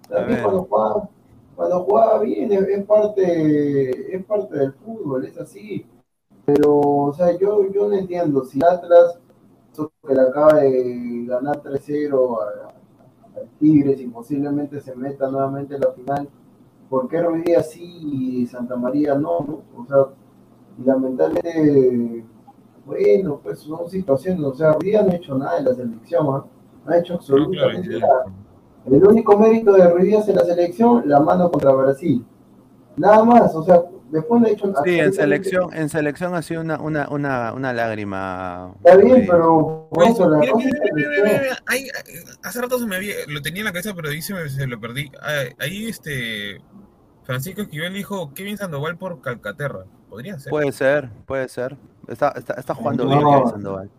También cuando jugaba, cuando jugaba bien, es, es parte, es parte del fútbol, es así. Pero, o sea, yo, yo no entiendo, si Atlas, que le acaba de ganar 3-0 a- al Tigres y posiblemente se meta nuevamente en la final, ¿por qué Ruiz Díaz sí y Santa María no? no? O sea, lamentablemente, bueno, pues son situaciones, o sea, Ruiz Díaz no ha hecho nada en la selección, ¿ah? no ha hecho absolutamente nada. El único mérito de Ruiz Díaz en la selección, la mano contra Brasil. Nada más, o sea, después ha hecho Sí, en selección, en selección ha sido una, una, una, una lágrima. Está bien, pero por Oye, eso la mira, cosa mira, mira, mira, selección. mira, ahí, hace rato se me había, lo tenía en la cabeza, pero ahí se, me- se lo perdí. Ah, Ahí, este, Francisco Esquivel dijo Kevin Sandoval por Calcaterra. Podría ser. Puede ser, puede ser. Está, está, está jugando No. bien Kevin Sandoval.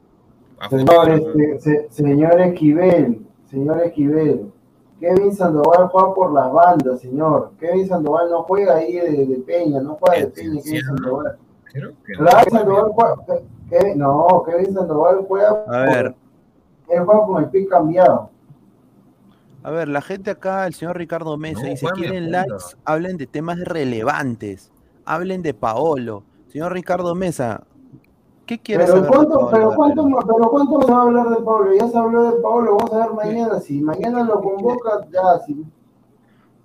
Señor, este, se- señor Esquivel, señor Esquivel, Kevin Sandoval juega por las bandas, señor. Kevin Sandoval no juega ahí de, de Peña, no juega de Peña, Kevin. Sandoval. creo que no. Sandoval juega, no, Kevin Sandoval juega A ver. por- él juega con el pie cambiado. A ver, la gente acá, el señor Ricardo Mesa, No, dice, quieren likes, hablen de temas relevantes, hablen de Paolo. Señor Ricardo Mesa, ¿qué quiere Pero saber de cuánto, pero cuánto, pero cuánto se va a hablar de Pablo, ya se habló de Pablo, vamos a ver mañana, si mañana lo convoca, ya, si.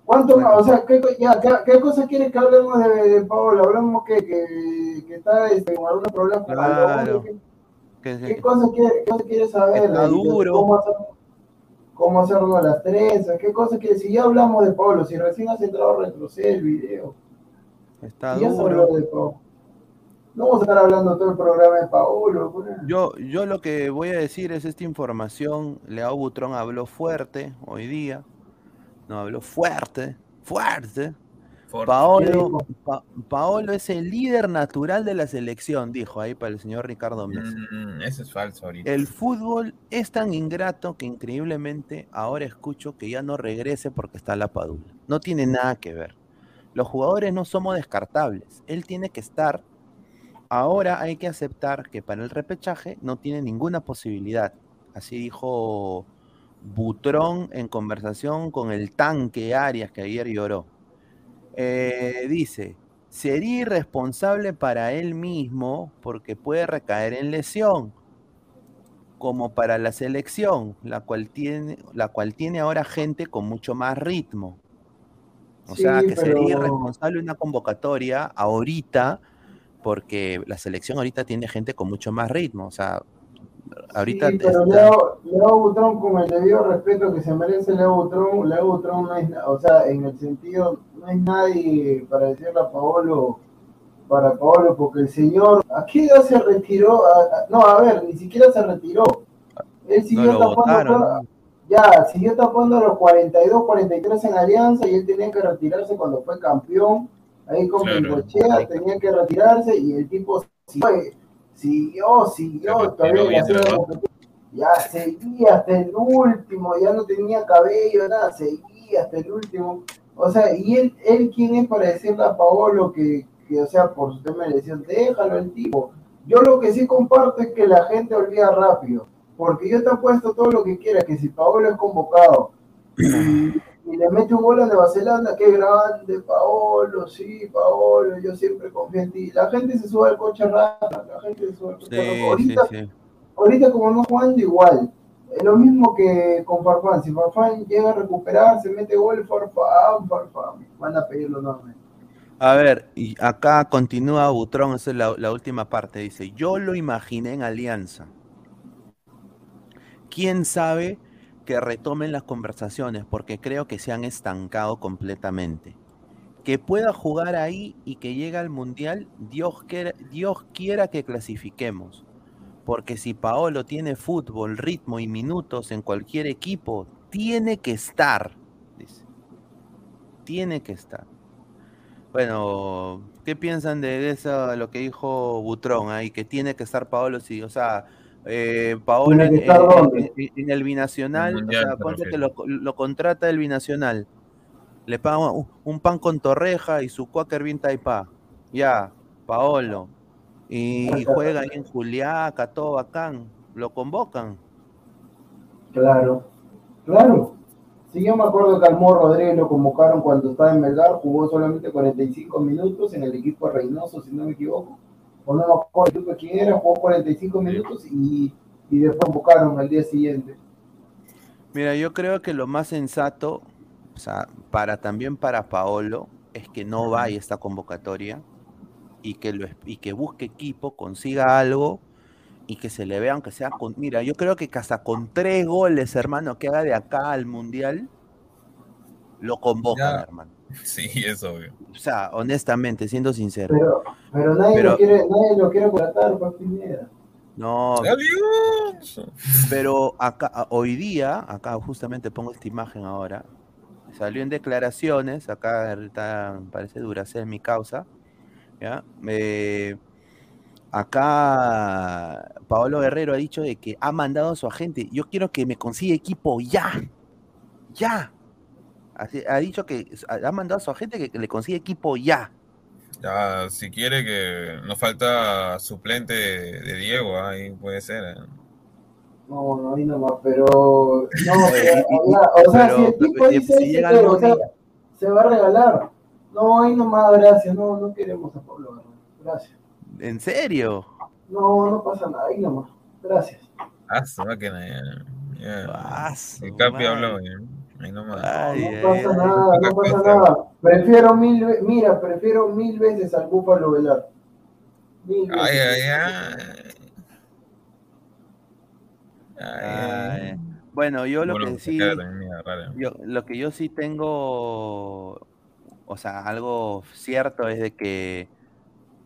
¿Cuánto más? O sea, ¿qué, ya, ¿qué, qué cosa quiere que hablemos de, de Pablo? ¿Hablamos que, que, que está este, con algún problema con Claro. ¿Qué, qué quiere, qué cosa quiere saber? Está duro. ¿Cómo, hacer, ¿Cómo hacernos las trenzas? ¿Qué cosa quiere? Si ya hablamos de Pablo, si recién has entrado, retrocede el video. Está Ya se habló duro. de Pablo. No vamos a estar hablando todo el programa de Paolo. pues. Yo, yo lo que voy a decir es esta información. Leao Butrón habló fuerte hoy día. No, habló fuerte, fuerte. Forte. ¿Qué Paolo? Pa- Paolo es el líder natural de la selección, dijo ahí para el señor Ricardo Mesa. Mm, eso es falso ahorita. El fútbol es tan ingrato que increíblemente ahora escucho que ya no regrese porque está la Padula. No tiene nada que ver. Los jugadores no somos descartables. Él tiene que estar. Ahora hay que aceptar que para el repechaje no tiene ninguna posibilidad. Así dijo Butrón en conversación con el tanque Arias que ayer lloró. Eh, dice, sería irresponsable para él mismo porque puede recaer en lesión, como para la selección, la cual tiene, la cual tiene ahora gente con mucho más ritmo. O sea, que sería irresponsable una convocatoria ahorita, porque la selección ahorita tiene gente con mucho más ritmo. O sea, ahorita Sí, pero está- Leo, Leo Butrón, con el debido respeto que se merece Leo Butrón, Leo Butrón no es, o sea, en el sentido, no es nadie para decirle a Paolo, para Paolo, porque el señor, ¿a qué edad se retiró? A- a- no, a ver, ni siquiera se retiró. Él no siguió lo tapando, ¿no? ya, siguió tapando a los 42, 43 en Alianza y él tenía que retirarse cuando fue campeón, ahí con Claro. Tenía que retirarse y el tipo siguió, siguió, siguió, todavía ya seguía hasta el último, ya no tenía cabello, nada, seguía hasta el último. O sea, y él, él quién es para decirle a Paolo que, que, o sea, por su tema de lesión, déjalo el tipo. Yo lo que sí comparto es que la gente olvida rápido, porque yo te apuesto todo lo que quieras, que si Paolo es convocado y, le mete un gol a Nueva Zelanda, qué grande, Paolo, sí, Paolo, yo siempre confío en ti. La gente se sube al coche rápido, la gente se sube al coche Sí, rápido. sí, Ahorita, sí. ahorita como no jugando igual. Es lo mismo que con Farfán. Si Farfán llega a recuperar, se mete gol, Farfán, Farfán. Van a pedirlo nuevamente. A ver, y acá continúa Butrón, esa es la, la última parte. Dice, yo lo imaginé en Alianza. ¿Quién sabe que retomen las conversaciones? Porque creo que se han estancado completamente. Que pueda jugar ahí y que llegue al Mundial, Dios quiera, Dios quiera que clasifiquemos. Porque si Paolo tiene fútbol, ritmo y minutos en cualquier equipo, tiene que estar. Dice. Tiene que estar. Bueno, ¿qué piensan de eso, lo que dijo Butrón ahí? Que tiene que estar Paolo, sí, o sea, eh, Paolo ¿Tiene en, el binacional, En el mundial, o sea, ponte que lo, lo contrata el binacional, le pagan un, un pan con torreja y su cuáquer bien taipá, ya, Paolo, y, y juega ahí en Juliaca, todo bacán, lo convocan. Claro, claro. Sí, yo me acuerdo que al Rodríguez lo convocaron cuando estaba en Melgar, jugó solamente 45 minutos en el equipo de Reynoso, si no me equivoco. O no me acuerdo el equipo quién era, jugó 45 minutos y, y después convocaron al día siguiente. Mira, yo creo que lo más sensato, o sea, para también para Paolo, es que no vaya a esta convocatoria y que lo y que busque equipo, consiga algo y que se le vea aunque sea con, mira, yo creo que hasta con tres goles, hermano, que haga de acá al mundial, lo convocan, Ya. hermano. Sí, es obvio. O sea, honestamente, siendo sincero. Pero, pero nadie Pero- lo quiere, nadie lo quiere contratar, Pineda. No, ¡Adiós! Pero acá, hoy día, acá justamente pongo esta imagen ahora, salió en declaraciones, acá está, parece Duracell mi causa, ¿ya? Eh, acá Paolo Guerrero ha dicho de que ha mandado a su agente, yo quiero que me consiga equipo ya, ya. Ha dicho que ha mandado a su agente que, le consiga equipo ya. Ya, si quiere que nos falta suplente de Diego, ahí puede ser. ¿eh? No, no, ahí nomás, pero. No, pero, o sea, pero- si el tipo pero si- dice si llega pero, el o sea, se va a regalar. No, ahí nomás, gracias. No, no queremos a Pablo. Gracias. ¿En serio? No, no pasa nada, ahí nomás. Gracias. Ah, su máquina, ya. Ah, su El Capi habló, ya. Ahí nomás. Ay, no pasa ay. nada, no pasa nada. Prefiero mil, mira, prefiero mil veces al Búfalo Velar. Mil veces. Ay, ay, ay. Ay, Ay. ay. Bueno, yo lo que sí, yo, lo que yo sí tengo, o sea, algo cierto es de que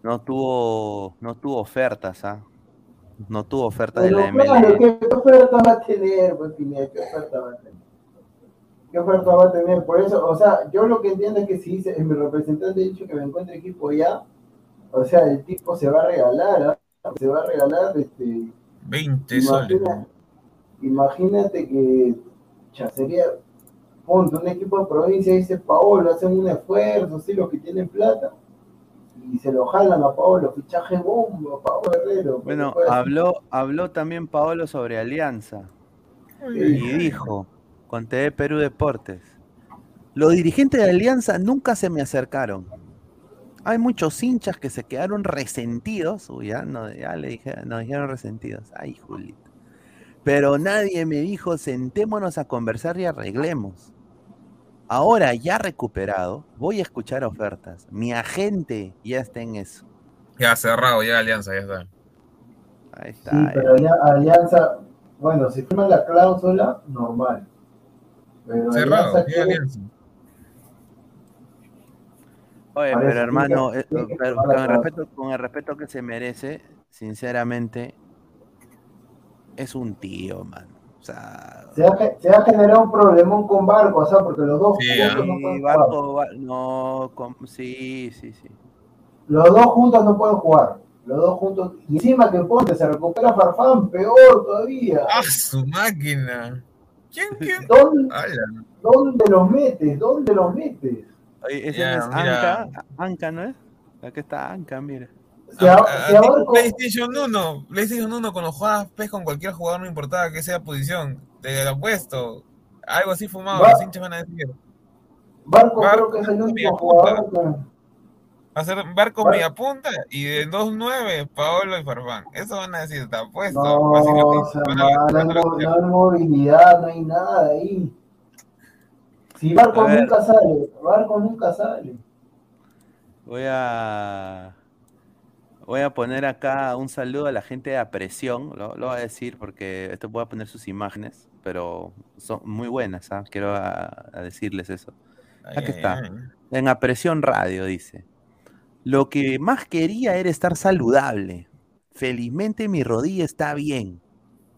no tuvo, no tuvo ofertas, ¿ah? No tuvo ofertas de la claro, MLS. ¿qué oferta va a tener, pues? ¿Qué oferta va a tener? ¿Qué oferta va a tener? Por eso, o sea, yo lo que entiendo es que si dice, mi representante ha dicho que me encuentre equipo ya, o sea, el tipo se va a regalar, ¿ah? se va a regalar, este, 20 soles. imagínate que ya sería, ponte un equipo de provincia, dice Paolo, hacen un esfuerzo, sí, los que tienen plata, y se lo jalan a Paolo, fichaje bombo, Paolo Herrero. Bueno, habló, habló también Paolo sobre Alianza y dijo con TV Perú Deportes, los dirigentes de Alianza nunca se me acercaron. Hay muchos hinchas que se quedaron resentidos, uy, ya, no, ya le dije, nos dijeron resentidos, ay, Julito. Pero nadie me dijo, sentémonos a conversar y arreglemos. Ahora, ya recuperado, voy a escuchar ofertas. Mi agente ya está en eso. Ya cerrado, ya Alianza, ya está. Ahí está. Sí, eh. pero alia- Alianza, bueno, si firma la cláusula, normal. Pero Cerrado, Alianza Alianza. Oye, Parece pero hermano, que- eh, pero para con el, respeto, con el respeto que se merece, sinceramente, es un tío, mano. O sea, se, ha, se ha generado un problemón con Barco, o sea, porque los dos Sí, juntos ah. no pueden jugar. Barco, Bar- no, com- sí, sí, sí. Los dos juntos no pueden jugar. Los dos juntos. Y encima que ponte, se recupera Farfán, peor todavía. ¡Ah, su máquina! ¿Quién, quién? ¿Dónde. ¿Dónde los metes? ¿Dónde los metes? Oye, ese Ya, no es mira. Anca, Anca, ¿no es? Aquí está Anca, mira. Si a, A- si a- a tipo Barco, PlayStation 1, PlayStation 1 cuando jugabas PES con cualquier jugador, no importaba que sea posición, te lo apuesto. Algo así fumado, Va- los hinchas van a decir. Barco, Barco creo que es el único jugador que. Va a ser Barco Va- media punta y de 2-9, Paolo y Farfán. Eso van a decir, te apuesto. No, Así lo o que- sea, van no, a- no hay, no movilidad, no hay nada ahí. Si Barco nunca sale, Barco nunca sale. Voy a. Voy a poner acá un saludo a la gente de Apresión, lo, lo voy a decir porque esto voy a poner sus imágenes, pero son muy buenas, ¿ah? quiero a- a decirles eso. Ay, Aquí ay, está. ay. En Apresión Radio dice, lo que más quería era estar saludable. Felizmente mi rodilla está bien.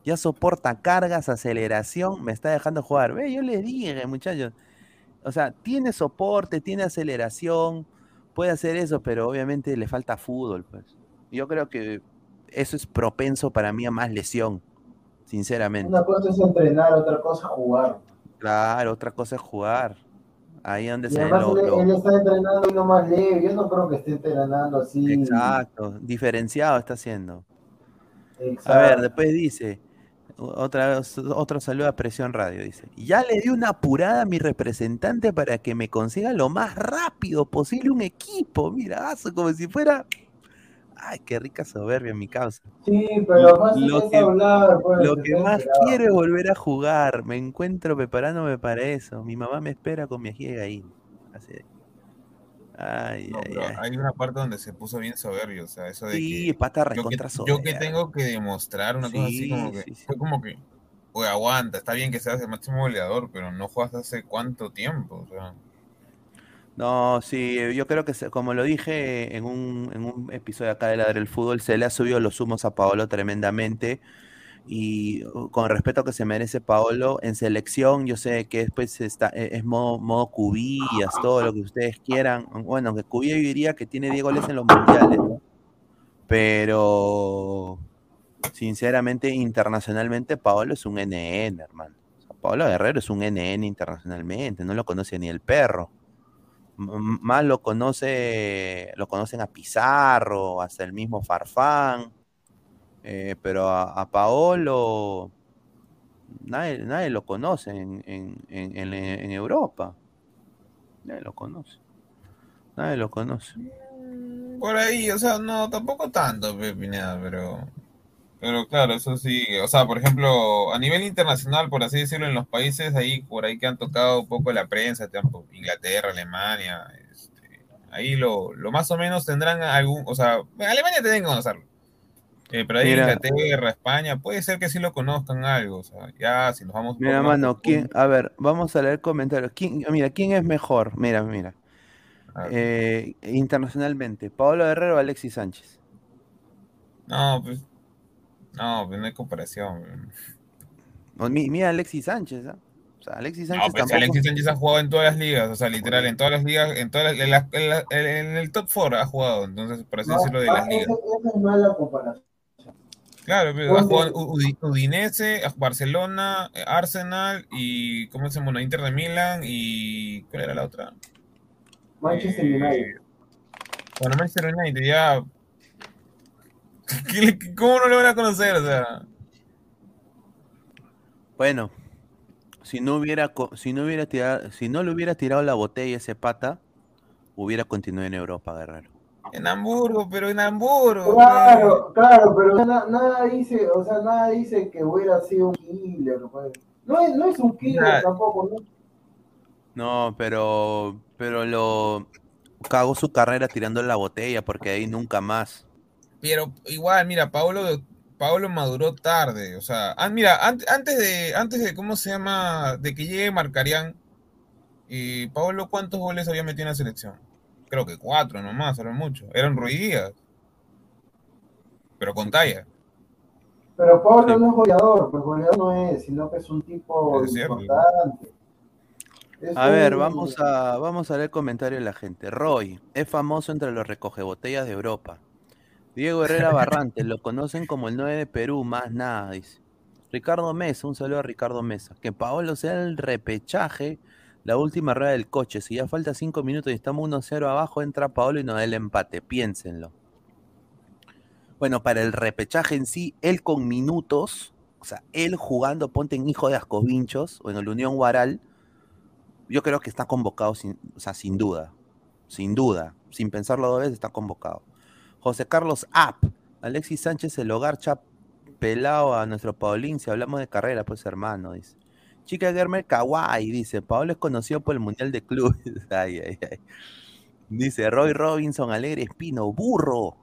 Ya soporta cargas, aceleración, me está dejando jugar. Ve, yo les dije, muchachos. O sea, tiene soporte, tiene aceleración, puede hacer eso, pero obviamente le falta fútbol, pues. Yo creo que eso es propenso para mí a más lesión, sinceramente. Una cosa es entrenar, otra cosa es jugar. Claro, otra cosa es jugar. Ahí donde Y se además lo- él, lo- él está entrenando y no más leve. Yo no creo que esté entrenando así. Exacto, diferenciado está haciendo. Exacto. A ver, después dice, otra, otro saludo a Presión Radio, dice, ya le di una apurada a mi representante para que me consiga lo más rápido posible un equipo, mira, como si fuera... Ay, qué rica soberbia mi causa. Sí, pero más Lo que- hablar. Pues, Lo que más quiero es volver a jugar, me encuentro preparándome para eso. Mi mamá me espera con mi ají de gallina. Así de- Ay, No, ay, pero ay. hay una parte donde se puso bien soberbio, o sea, eso de Sí, que pata yo que, yo que tengo que demostrar una cosa así como que sí, sí. fue como que oye, aguanta, está bien que seas el máximo goleador, pero no juegas hace cuánto tiempo, o sea, No, sí, yo creo que se- como lo dije en un, en un episodio acá de Ladre el Fútbol, se le ha subido los humos a Paolo tremendamente. Y uh, con respeto que se merece Paolo, en selección, yo sé que después está, e- es modo, modo cubillas, todo lo que ustedes quieran. Bueno, aunque Cubillas yo diría que tiene 10 goles en los mundiales, ¿no? Pero sinceramente, internacionalmente, Paolo es un NN, hermano. Paolo Guerrero es un NN internacionalmente, no lo conoce ni el perro. Más lo conoce, lo conocen a Pizarro, hasta el mismo Farfán, eh, pero a, Paolo Nadie, nadie lo conoce en, en, en, Europa. Nadie lo conoce. Nadie lo conoce. Por ahí, o sea, no, tampoco tanto, Pineda, pero. Pero claro, eso sí. O sea, por ejemplo, a nivel internacional, por así decirlo, en los países ahí, por ahí que han tocado un poco la prensa, tipo Inglaterra, Alemania, este, ahí lo, lo más o menos tendrán algún. O sea, Alemania tienen que conocerlo. Eh, pero ahí Mira. Inglaterra, España, puede ser que sí lo conozcan algo. O sea, ya, si nos vamos. Mira, más mano, ¿quién? A ver, vamos a leer comentarios. ¿Quién, mira, ¿quién es mejor? Mira, mira. Eh, internacionalmente, ¿Pablo Guerrero o Alexis Sánchez? No, pues. No, pues no hay comparación. Mira, Alexis Sánchez, ¿ah? O sea, Alexis No, Sánchez pues tampoco. Alexis Sánchez ha jugado en todas las ligas, o sea, literal, en todas las ligas, en todas las- en, la- en la- en- en el top 4 ha jugado, entonces, por así No, decirlo, de ah, las ligas. esa, es mala comparación. Claro, pero ha Ponte- jugado Udinese, Barcelona, Arsenal y, ¿cómo se llama? Inter de Milán y, ¿cuál era la otra? Manchester Eh, United. Bueno, Manchester United, ya. ¿Qué le- ¿Cómo no lo van a conocer? O sea, Bueno, si no hubiera, si no hubiera tirado, si no le hubiera tirado la botella a ese pata, hubiera continuado en Europa, Guerrero. en Hamburgo, pero en Hamburgo. Claro, claro, pero na- nada dice, o sea, nada dice que hubiera sido un killer. pues. No es, no es un killer Nada. tampoco, ¿no? No, pero, pero lo cagó su carrera tirando la botella porque ahí nunca más. Pero igual, mira, Pablo, Pablo maduró tarde. O sea, ah, mira, an- antes de, antes de, ¿cómo se llama? De que llegue Marcarián, y Pablo, ¿cuántos goles había metido en la selección? Creo que cuatro nomás, eran mucho. Eran ruidías. Pero con talla. Pero Pablo Sí. no es goleador, pues goleador no es, sino que es un tipo Es importante. Es A ver, vamos a, vamos a leer comentarios de la gente. Roy, es famoso entre los recogebotellas de Europa. Diego Herrera Barrantes, lo conocen como el 9 de Perú, más nada, dice. Ricardo Mesa, un saludo a Ricardo Mesa. Que Paolo sea el repechaje, la última rueda del coche. Si ya falta 5 minutos y estamos 1-0 abajo, entra Paolo y nos da el empate. Piénsenlo. Bueno, para el repechaje en sí, él con minutos, o sea, él jugando, ponte en Hijo de Ascovinchos o en el Unión Guaral, yo creo que está convocado, sin, o sea, sin duda. Sin duda. Sin pensarlo dos veces, está convocado. José Carlos App. Alexis Sánchez, el hogar chap pelado a nuestro Paulín. Si hablamos de carrera, pues hermano, dice. Chica Germer Kawaii, dice. Paolo es conocido por el Mundial de Clubes. ay, ay, ay. Dice Roy Robinson, Alegre Espino, burro.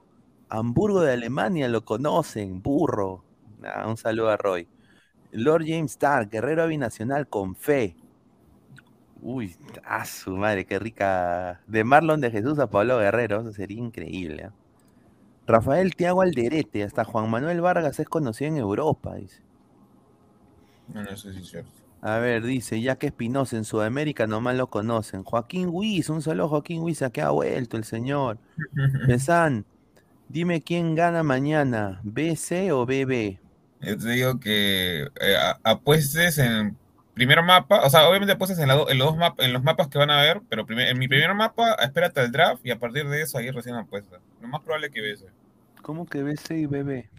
Hamburgo de Alemania lo conocen, burro. Ah, un saludo a Roy. Lord James Stark, guerrero binacional con fe. Uy, a su madre, qué rica. De Marlon de Jesús a Pablo Guerrero, eso sería increíble. ¿eh? Rafael Tiago Alderete, hasta Juan Manuel Vargas es conocido en Europa, dice. No, no sé si es cierto. A ver, dice, ya que Espinosa en Sudamérica nomás lo conocen. Joaquín Huiz, un a Joaquín Huiz, a que ha vuelto el señor. Pesan, dime quién gana mañana, BC o BB. Yo te digo que eh, apuestes en primer mapa, o sea, obviamente apuestes en, la en los, dos map- en los mapas que van a ver, pero primer- en mi primer mapa espérate al draft y a partir de eso ahí recién apuestas. Lo más probable que ves. ¿Cómo que BC y BB?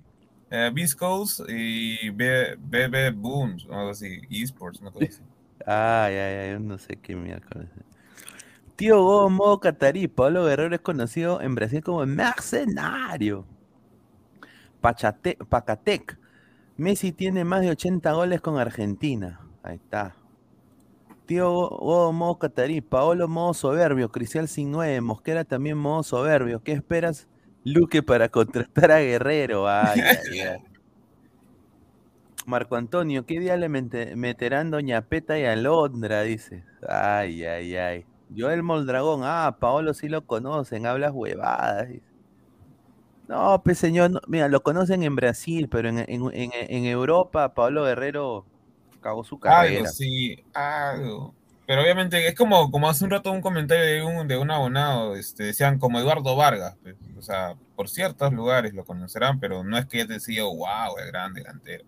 Eh, Viscos y BB Booms, o algo así, esports, una cosa así. Ay, ay, ay, yo no sé qué miércoles. Tío Go, modo catarí. Pablo Guerrero es conocido en Brasil como mercenario. Pachate, Pacatec. Messi tiene más de 80 goles con Argentina. Ahí está. Tío Go, Go, modo catarí. Paolo, modo soberbio. Cristial sin 9. Mosquera también modo soberbio. ¿Qué esperas, Luque, para contratar a Guerrero? Ay, ay, ay. Marco Antonio, ¿qué día le mete- meterán Doña Peta y Alondra? Dice. Ay, ay, ay. Joel Moldragón, ah, Paolo sí lo conocen, hablas huevadas. No, pues señor, mira, lo conocen en Brasil, pero en, en- en- en Europa, Paolo Guerrero cagó su Algo, carrera. sí, algo. Pero obviamente es como, como hace un rato un comentario de un, de un abonado, este, decían como Eduardo Vargas, pues, o sea, por ciertos lugares lo conocerán, pero no es que ya te decía, wow, el gran delantero.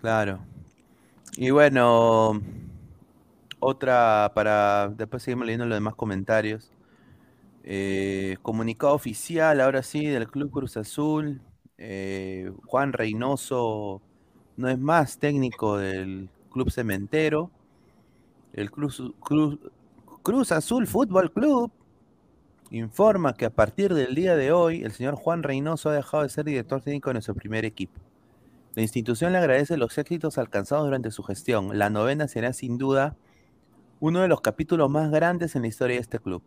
Claro. Y bueno, otra para. Después seguimos leyendo los demás comentarios. Eh, comunicado oficial, ahora sí, del Club Cruz Azul. Eh, Juan Reynoso no es más técnico del Club Cementero. El Cruz, Azul Fútbol Club informa que a partir del día de hoy el señor Juan Reynoso ha dejado de ser director técnico de nuestro primer equipo. La institución le agradece los éxitos alcanzados durante su gestión. La novena será sin duda uno de los capítulos más grandes en la historia de este club.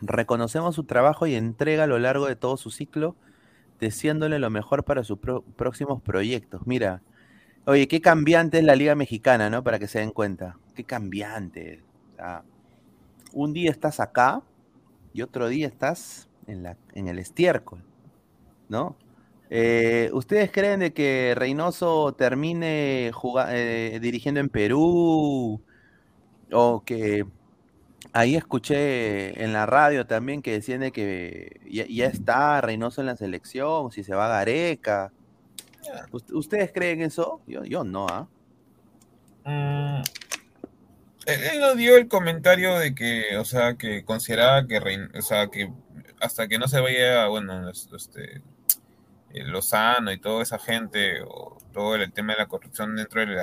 Reconocemos su trabajo y entrega a lo largo de todo su ciclo, deseándole lo mejor para sus próximos proyectos. Mira, oye, qué cambiante es la Liga Mexicana, ¿no? Para que se den cuenta. Qué cambiante. un día estás acá y otro día estás en, el estiércol, ¿no? Eh, ¿Ustedes creen de que Reynoso termine eh, dirigiendo en Perú? O que ahí escuché en la radio también que decían de que ya, está Reynoso en la selección, si se va a Gareca. ¿Ustedes creen eso? Yo, no, ¿ah? Mm, él no dio el comentario de que, o sea, que consideraba que, o sea, que hasta que no se vaya, bueno, este, Lozano y toda esa gente, o todo el tema de la corrupción dentro del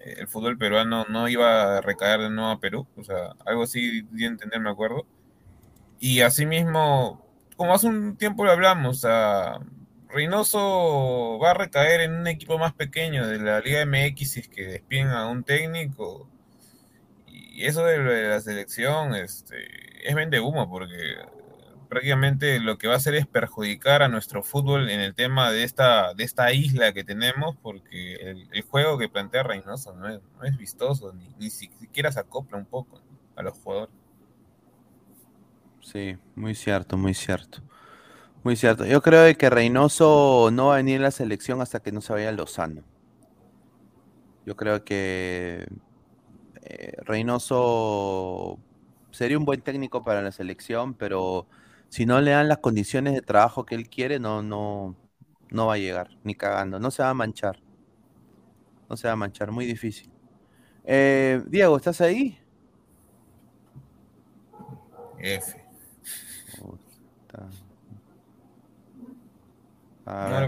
el fútbol peruano no iba a recaer de nuevo a Perú, o sea, algo así de entender, me acuerdo. Y asimismo, como hace un tiempo lo hablamos, o sea, Reynoso va a recaer en un equipo más pequeño de la Liga MX es que despiden a un técnico. Y eso de la selección este, es vende humo porque prácticamente lo que va a hacer es perjudicar a nuestro fútbol en el tema de esta, de esta isla que tenemos, porque el, juego que plantea Reynoso no es, no es vistoso, ni, ni, siquiera se acopla un poco a los jugadores. Sí, muy cierto, muy cierto. Muy cierto. Yo creo que Reynoso no va a venir a la selección hasta que no se vaya Lozano. Yo creo que eh, Reynoso sería un buen técnico para la selección, pero si no le dan las condiciones de trabajo que él quiere, no, no, no va a llegar, ni cagando, no se va a manchar. No se va a manchar, muy difícil. Eh, Diego, ¿estás ahí? F. no,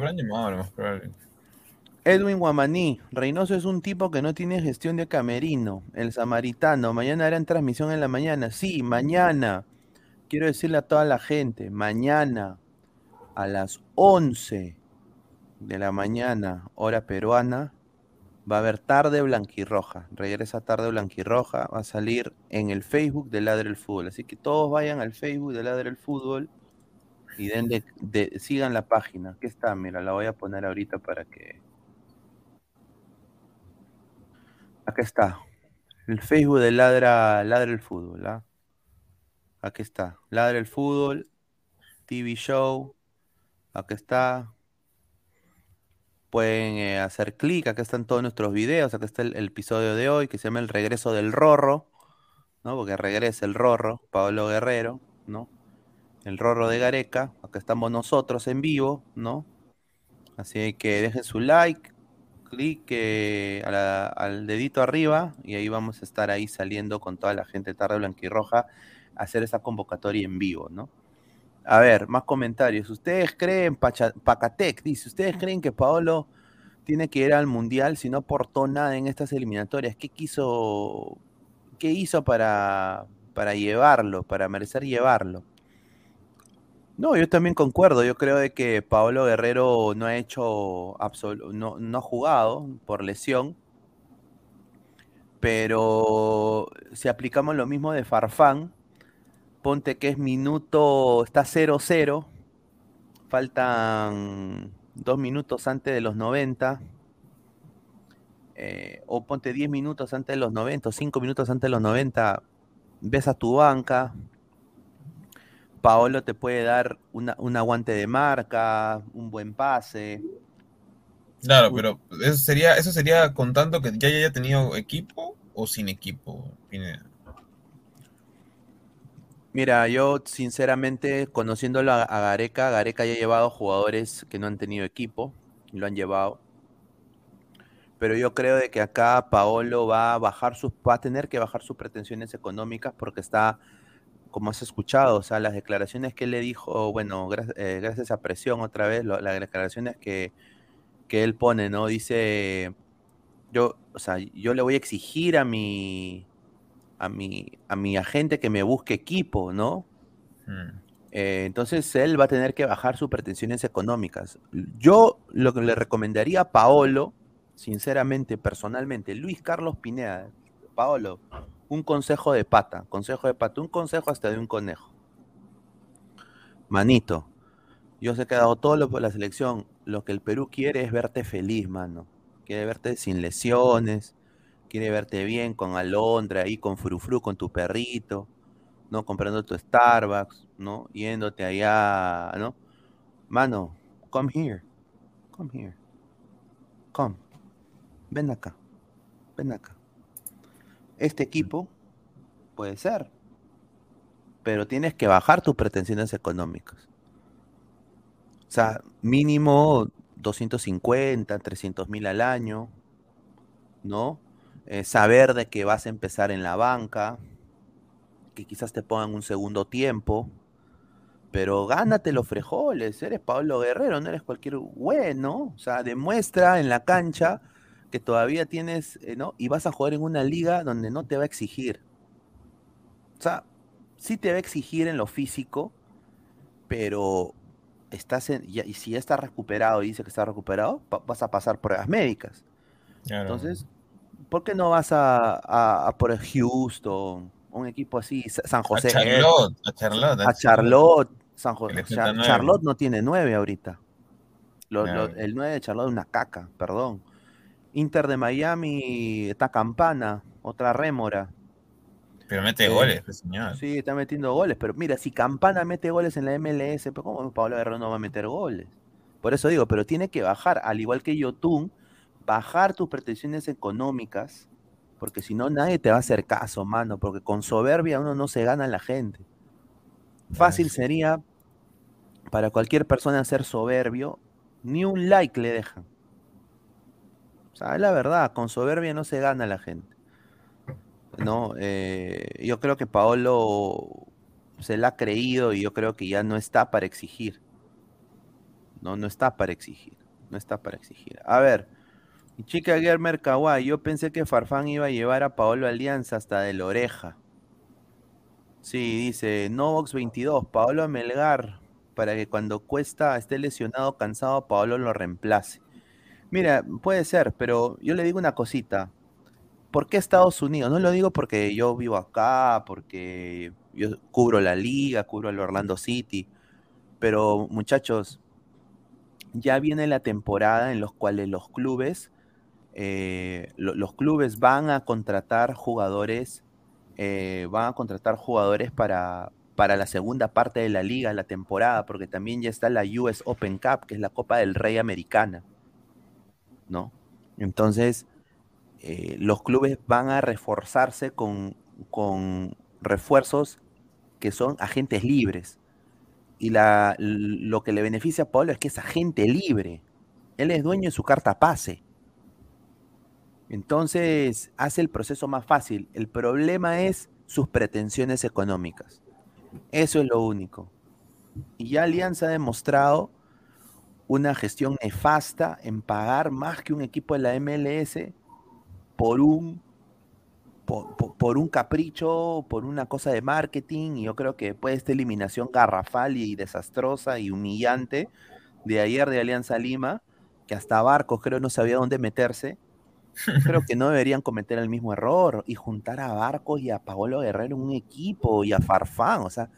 Edwin Guamaní, Reynoso es un tipo que no tiene gestión de camerino. El samaritano, mañana harán transmisión en la mañana. Sí, mañana quiero decirle a toda la gente, mañana a las 11 de la mañana, hora peruana, va a haber tarde blanquirroja. Regresa tarde blanquirroja, va a salir en el Facebook de Ladre el Fútbol. Así que todos vayan al Facebook de Ladre el Fútbol y den de, sigan la página. Aquí está, mira, la voy a poner ahorita para que. Acá está. El Facebook de Ladra, Ladra el Fútbol. ¿ah? Aquí está. Ladre el fútbol. TV Show. Aquí está. Pueden eh, hacer clic. Acá están todos nuestros videos. Acá está el, episodio de hoy que se llama El regreso del Rorro. ¿no? Porque regresa el Rorro, Pablo Guerrero, ¿no? El Rorro de Gareca. Acá estamos nosotros en vivo, ¿no? Así que dejen su like, clic al dedito arriba y ahí vamos a estar ahí saliendo con toda la gente tarde blanquirroja hacer esa convocatoria en vivo, ¿no? A ver, más comentarios. ¿Ustedes creen, Pacatec dice, ¿ustedes creen que Paolo tiene que ir al Mundial si no aportó nada en estas eliminatorias? ¿Qué quiso, qué hizo para, para llevarlo, para merecer llevarlo? No, yo también concuerdo. Yo creo que Paolo Guerrero no ha hecho no, no ha jugado por lesión. Pero si aplicamos lo mismo de Farfán, ponte que es minuto, está 0-0, faltan dos minutos antes de los 90, eh, o ponte 10 minutos antes de los 90, o 5 minutos antes de los 90, ves a tu banca, Paolo te puede dar un aguante de marca, un buen pase. Claro, pero eso sería, eso sería contando que ya haya tenido equipo o sin equipo, Pineda. Mira, yo sinceramente, conociéndolo a, Gareca, Gareca ya ha llevado jugadores que no han tenido equipo, lo han llevado. Pero yo creo de que acá Paolo va a bajar sus, va a tener que bajar sus pretensiones económicas porque está, como has escuchado, o sea, las declaraciones que él le dijo, bueno, eh, gracias, a presión otra vez, las declaraciones que, que él pone, ¿no? Dice, yo, o sea, yo le voy a exigir a mi, a mi, a mi agente que me busque equipo, ¿no? Mm. Eh, entonces él va a tener que bajar sus pretensiones económicas. Yo lo que le recomendaría a Paolo, sinceramente, personalmente, Luis Carlos Pineda, Paolo, un consejo de pata, consejo de pata, un consejo hasta de un conejo. Manito, yo sé que he dado todo lo por la selección. Lo que el Perú quiere es verte feliz, mano. Quiere verte sin lesiones, quiere verte bien con Alondra ahí, con Frufru, con tu perrito, ¿no? Comprando tu Starbucks, ¿no? Yéndote allá, ¿no? Mano, come here, come here, come, ven acá, ven acá. Este equipo puede ser, pero tienes que bajar tus pretensiones económicas. O sea, mínimo 250, 300 mil al año, ¿no? Eh, saber de que vas a empezar en la banca, que quizás te pongan un segundo tiempo, pero gánate los frijoles, eres Pablo Guerrero, no eres cualquier bueno, o sea, demuestra en la cancha que todavía tienes, eh, ¿no? Y vas a jugar en una liga donde no te va a exigir. O sea, sí te va a exigir en lo físico, pero estás en, y, y si ya estás recuperado y dice que está recuperado, vas a pasar pruebas médicas. Claro. Entonces, ¿por qué no vas a, a, a por Houston, un equipo así, San José? a Charlotte, a Charlotte, a Charlotte, San José. Char- nueve. Charlotte no tiene nueve ahorita. Lo- lo- Claro. el 9 de Charlotte es una caca, perdón. Inter de Miami está campana, otra rémora. Pero mete Eh, goles, pues, señor. Sí, está metiendo goles, pero mira, si Campana mete goles en la MLS, pero ¿cómo Pablo Guerrero no va a meter goles? Por eso digo, pero tiene que bajar, al igual que Yotun, bajar tus pretensiones económicas, porque si no nadie te va a hacer caso, mano, porque con soberbia uno no se gana a la gente. Fácil sería para cualquier persona ser soberbio, ni un like le dejan. O sea, la verdad, con soberbia no se gana la gente. ¿no? Eh, yo creo que Paolo se la ha creído y yo creo que ya no está para exigir. No, no está para exigir. No está para exigir. A ver, chica Germer Kawai, yo pensé que Farfán iba a llevar a Paolo Alianza hasta de la oreja. Sí, dice Novox 22, Paolo Melgar, para que cuando Cuesta esté lesionado, cansado, Paolo lo reemplace. Mira, puede ser, pero yo le digo una cosita. ¿Por qué Estados Unidos? No lo digo porque yo vivo acá, porque yo cubro la liga, cubro el Orlando City, pero muchachos, ya viene la temporada en los cuales los clubes, eh, lo- los clubes van a contratar jugadores, eh, van a contratar jugadores para, para la segunda parte de la liga, la temporada, porque también ya está la US Open Cup, que es la Copa del Rey americana, ¿no? Entonces, eh, los clubes van a reforzarse con, con refuerzos que son agentes libres. Y la, lo que le beneficia a Pablo es que es agente libre. Él es dueño de su carta pase. Entonces hace el proceso más fácil. El problema es sus pretensiones económicas. Eso es lo único. Y ya Alianza ha demostrado una gestión nefasta en pagar más que un equipo de la MLS por un por, un capricho, por una cosa de marketing, y yo creo que después de esta eliminación garrafal y desastrosa y humillante de ayer de Alianza Lima, que hasta Barcos creo no sabía dónde meterse, creo que no deberían cometer el mismo error y juntar a Barcos y a Paolo Guerrero un equipo y a Farfán, o sea,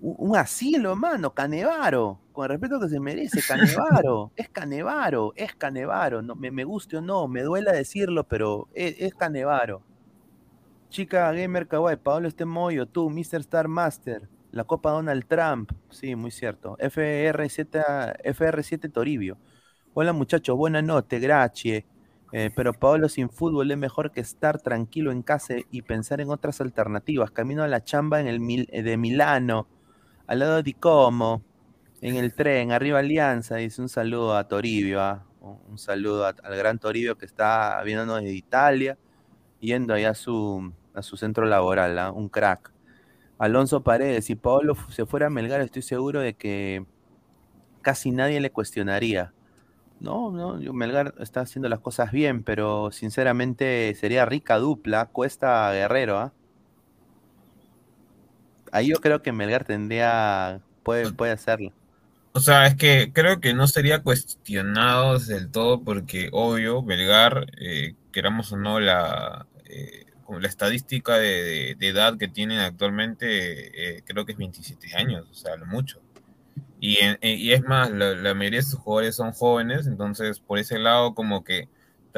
un, asilo, mano, Canevaro, con el respeto que se merece, Canevaro, es Canevaro, es Canevaro, no, me, me guste o no, me duela decirlo, pero es, es Canevaro. Chica Gamer Kawaii, Pablo este Moyo, tú, Mr. Star Master, la Copa Donald Trump, sí, muy cierto, FR7, FR7 Toribio. Hola muchachos, buena noche, gracias. Eh, pero Pablo sin fútbol es mejor que estar tranquilo en casa y pensar en otras alternativas. Camino a la chamba en el Mil- de Milano, al lado de Como, en el tren, arriba Alianza. Dice un saludo a Toribio, ¿ah? un saludo al gran Toribio que está viéndonos de Italia, yendo allá a su, a su centro laboral, ¿ah? un crack. Alonso Paredes, si Pablo se fuera a Melgar, estoy seguro de que casi nadie le cuestionaría. No, no, Melgar está haciendo las cosas bien, pero sinceramente sería rica dupla, Cuesta Guerrero, ¿ah? Ahí yo creo que Melgar tendría, puede, puede hacerlo. O sea, es que creo que no sería cuestionado del todo porque, obvio, Melgar, eh, queramos o no, la, eh, la estadística de, edad que tienen actualmente, eh, creo que es 27 años, o sea, lo mucho. Y, y es más, la, mayoría de sus jugadores son jóvenes, entonces por ese lado como que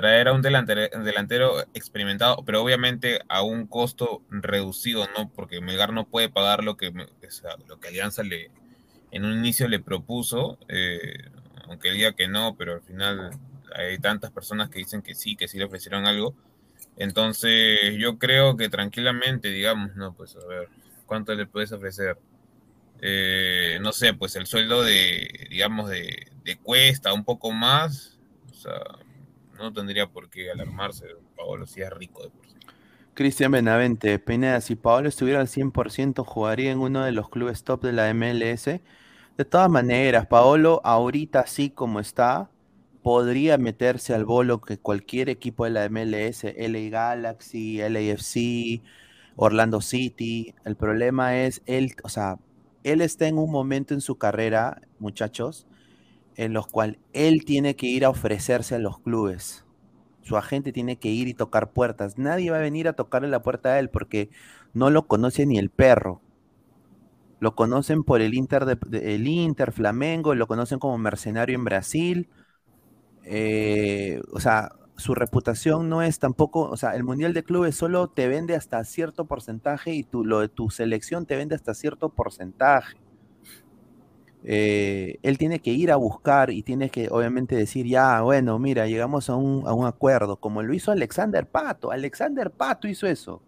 traer a un delantero, experimentado, pero obviamente a un costo reducido, ¿no? Porque Melgar no puede pagar lo que, lo que Alianza le, en un inicio le propuso, eh, aunque diga que no, pero al final hay tantas personas que dicen que sí, que sí le ofrecieron algo. Entonces yo creo que tranquilamente, digamos, no, pues a ver, ¿cuánto le puedes ofrecer? Eh, no sé, pues el sueldo de, digamos, de, cuesta un poco más, o sea, no tendría por qué alarmarse, Paolo, si es rico de por sí. Cristian Benavente, Pineda, si Paolo estuviera al 100%, jugaría en uno de los clubes top de la MLS. De todas maneras, Paolo, ahorita así como está, podría meterse al bolo que cualquier equipo de la MLS, LA Galaxy, LAFC, Orlando City. El problema es él, o sea, él está en un momento en su carrera, muchachos, en los cual él tiene que ir a ofrecerse a los clubes. Su agente tiene que ir y tocar puertas. Nadie va a venir a tocarle la puerta a él porque no lo conoce ni el perro. Lo conocen por el Inter, de, el Inter Flamengo, lo conocen como mercenario en Brasil. Eh, o sea, su reputación no es tampoco, o sea, el Mundial de Clubes solo te vende hasta cierto porcentaje y tu, lo de tu selección te vende hasta cierto porcentaje. Eh, él tiene que ir a buscar y tiene que obviamente decir, ya, bueno, mira, llegamos a un, a un acuerdo, como lo hizo Alexander Pato. Alexander Pato hizo eso.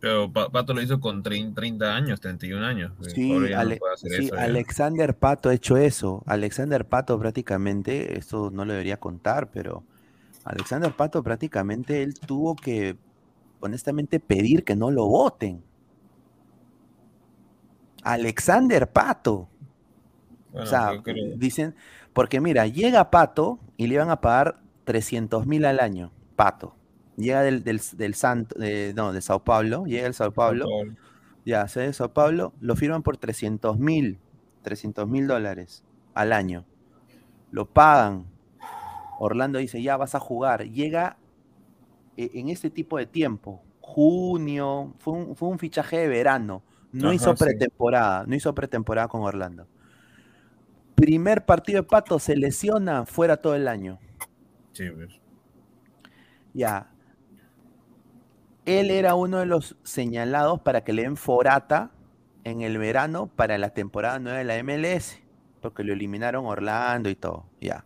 Pero Pato lo hizo con 30 años, 31 años. Sí, Alexander Pato ha hecho eso. Alexander Pato prácticamente, esto no lo debería contar, pero Alexander Pato prácticamente él tuvo que honestamente pedir que no lo voten. Alexander Pato. O sea, dicen, porque mira, llega Pato y le iban a pagar 300 mil al año. Pato. Llega del, del, Santo, no, de Sao Paulo, llega el Sao Paulo. Ya, se de Sao Paulo, lo firman por 300 mil, 300 mil dólares al año. Lo pagan, Orlando dice, ya vas a jugar. Llega eh, en este tipo de tiempo, junio, fue un, fichaje de verano. No hizo pretemporada, no hizo pretemporada con Orlando. Primer partido de Pato, se lesiona, fuera todo el año. Sí, pues. Ya. Él era uno de los señalados para que le den forata en el verano para la temporada nueva de la MLS, porque lo eliminaron Orlando y todo. Ya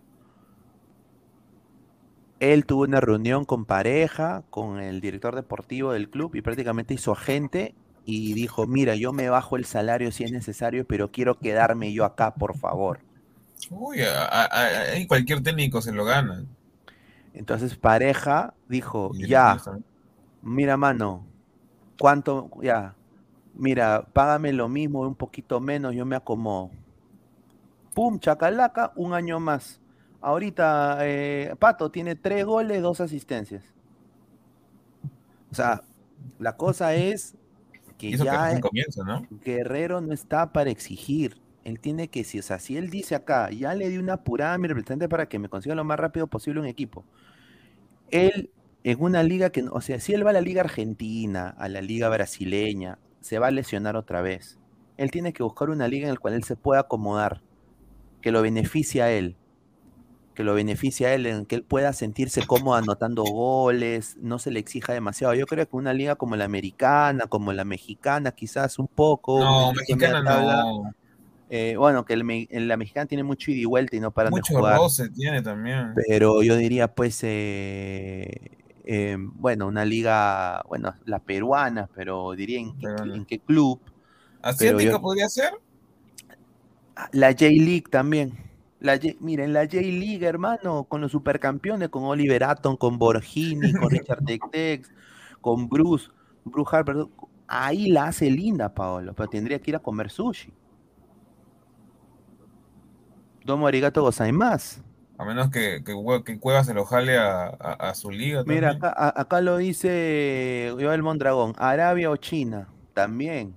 él tuvo una reunión con pareja, con el director deportivo del club y prácticamente hizo agente y dijo, mira, yo me bajo el salario si es necesario, pero quiero quedarme yo acá, por favor. Uy, ahí cualquier técnico se lo gana. Entonces pareja dijo, ya, mira mano, ¿cuánto? Ya, mira, págame lo mismo, un poquito menos, yo me acomodo. Pum, chacalaca, un año más. Ahorita eh, Pato tiene tres goles, dos asistencias. O sea, la cosa es que ya Guerrero no está para exigir. Él tiene que, si, o sea, si él dice acá, ya le di una apurada a mi representante para que me consiga lo más rápido posible un equipo. Él, en una liga que, o sea, si él va a la liga argentina, a la liga brasileña, se va a lesionar otra vez. Él tiene que buscar una liga en la cual él se pueda acomodar, que lo beneficie a él que lo beneficia a él, en que él pueda sentirse cómodo anotando goles, no se le exija demasiado. Yo creo que una liga como la americana, como la mexicana, quizás un poco. No, mexicana no. Eh, bueno, que el, la mexicana tiene mucho ida y vuelta y no para mucho de jugar. roce tiene también. Pero yo diría, pues, eh, eh, bueno, una liga, bueno, la peruana, pero diría en, en qué club. ¿Asiática podría ser? La J-League también. La, miren, la J-League, hermano, con los supercampeones, con Oliver Atom, con Borghini, con Richard Tex, con Bruce, Bruce Harper, ahí la hace linda, Paolo, pero tendría que ir a comer sushi. Domo arigato más. A menos que, que, que Cueva se lo jale a, a, a su liga. Mira, acá, a- acá lo dice Joel Mondragón, Arabia o China, también.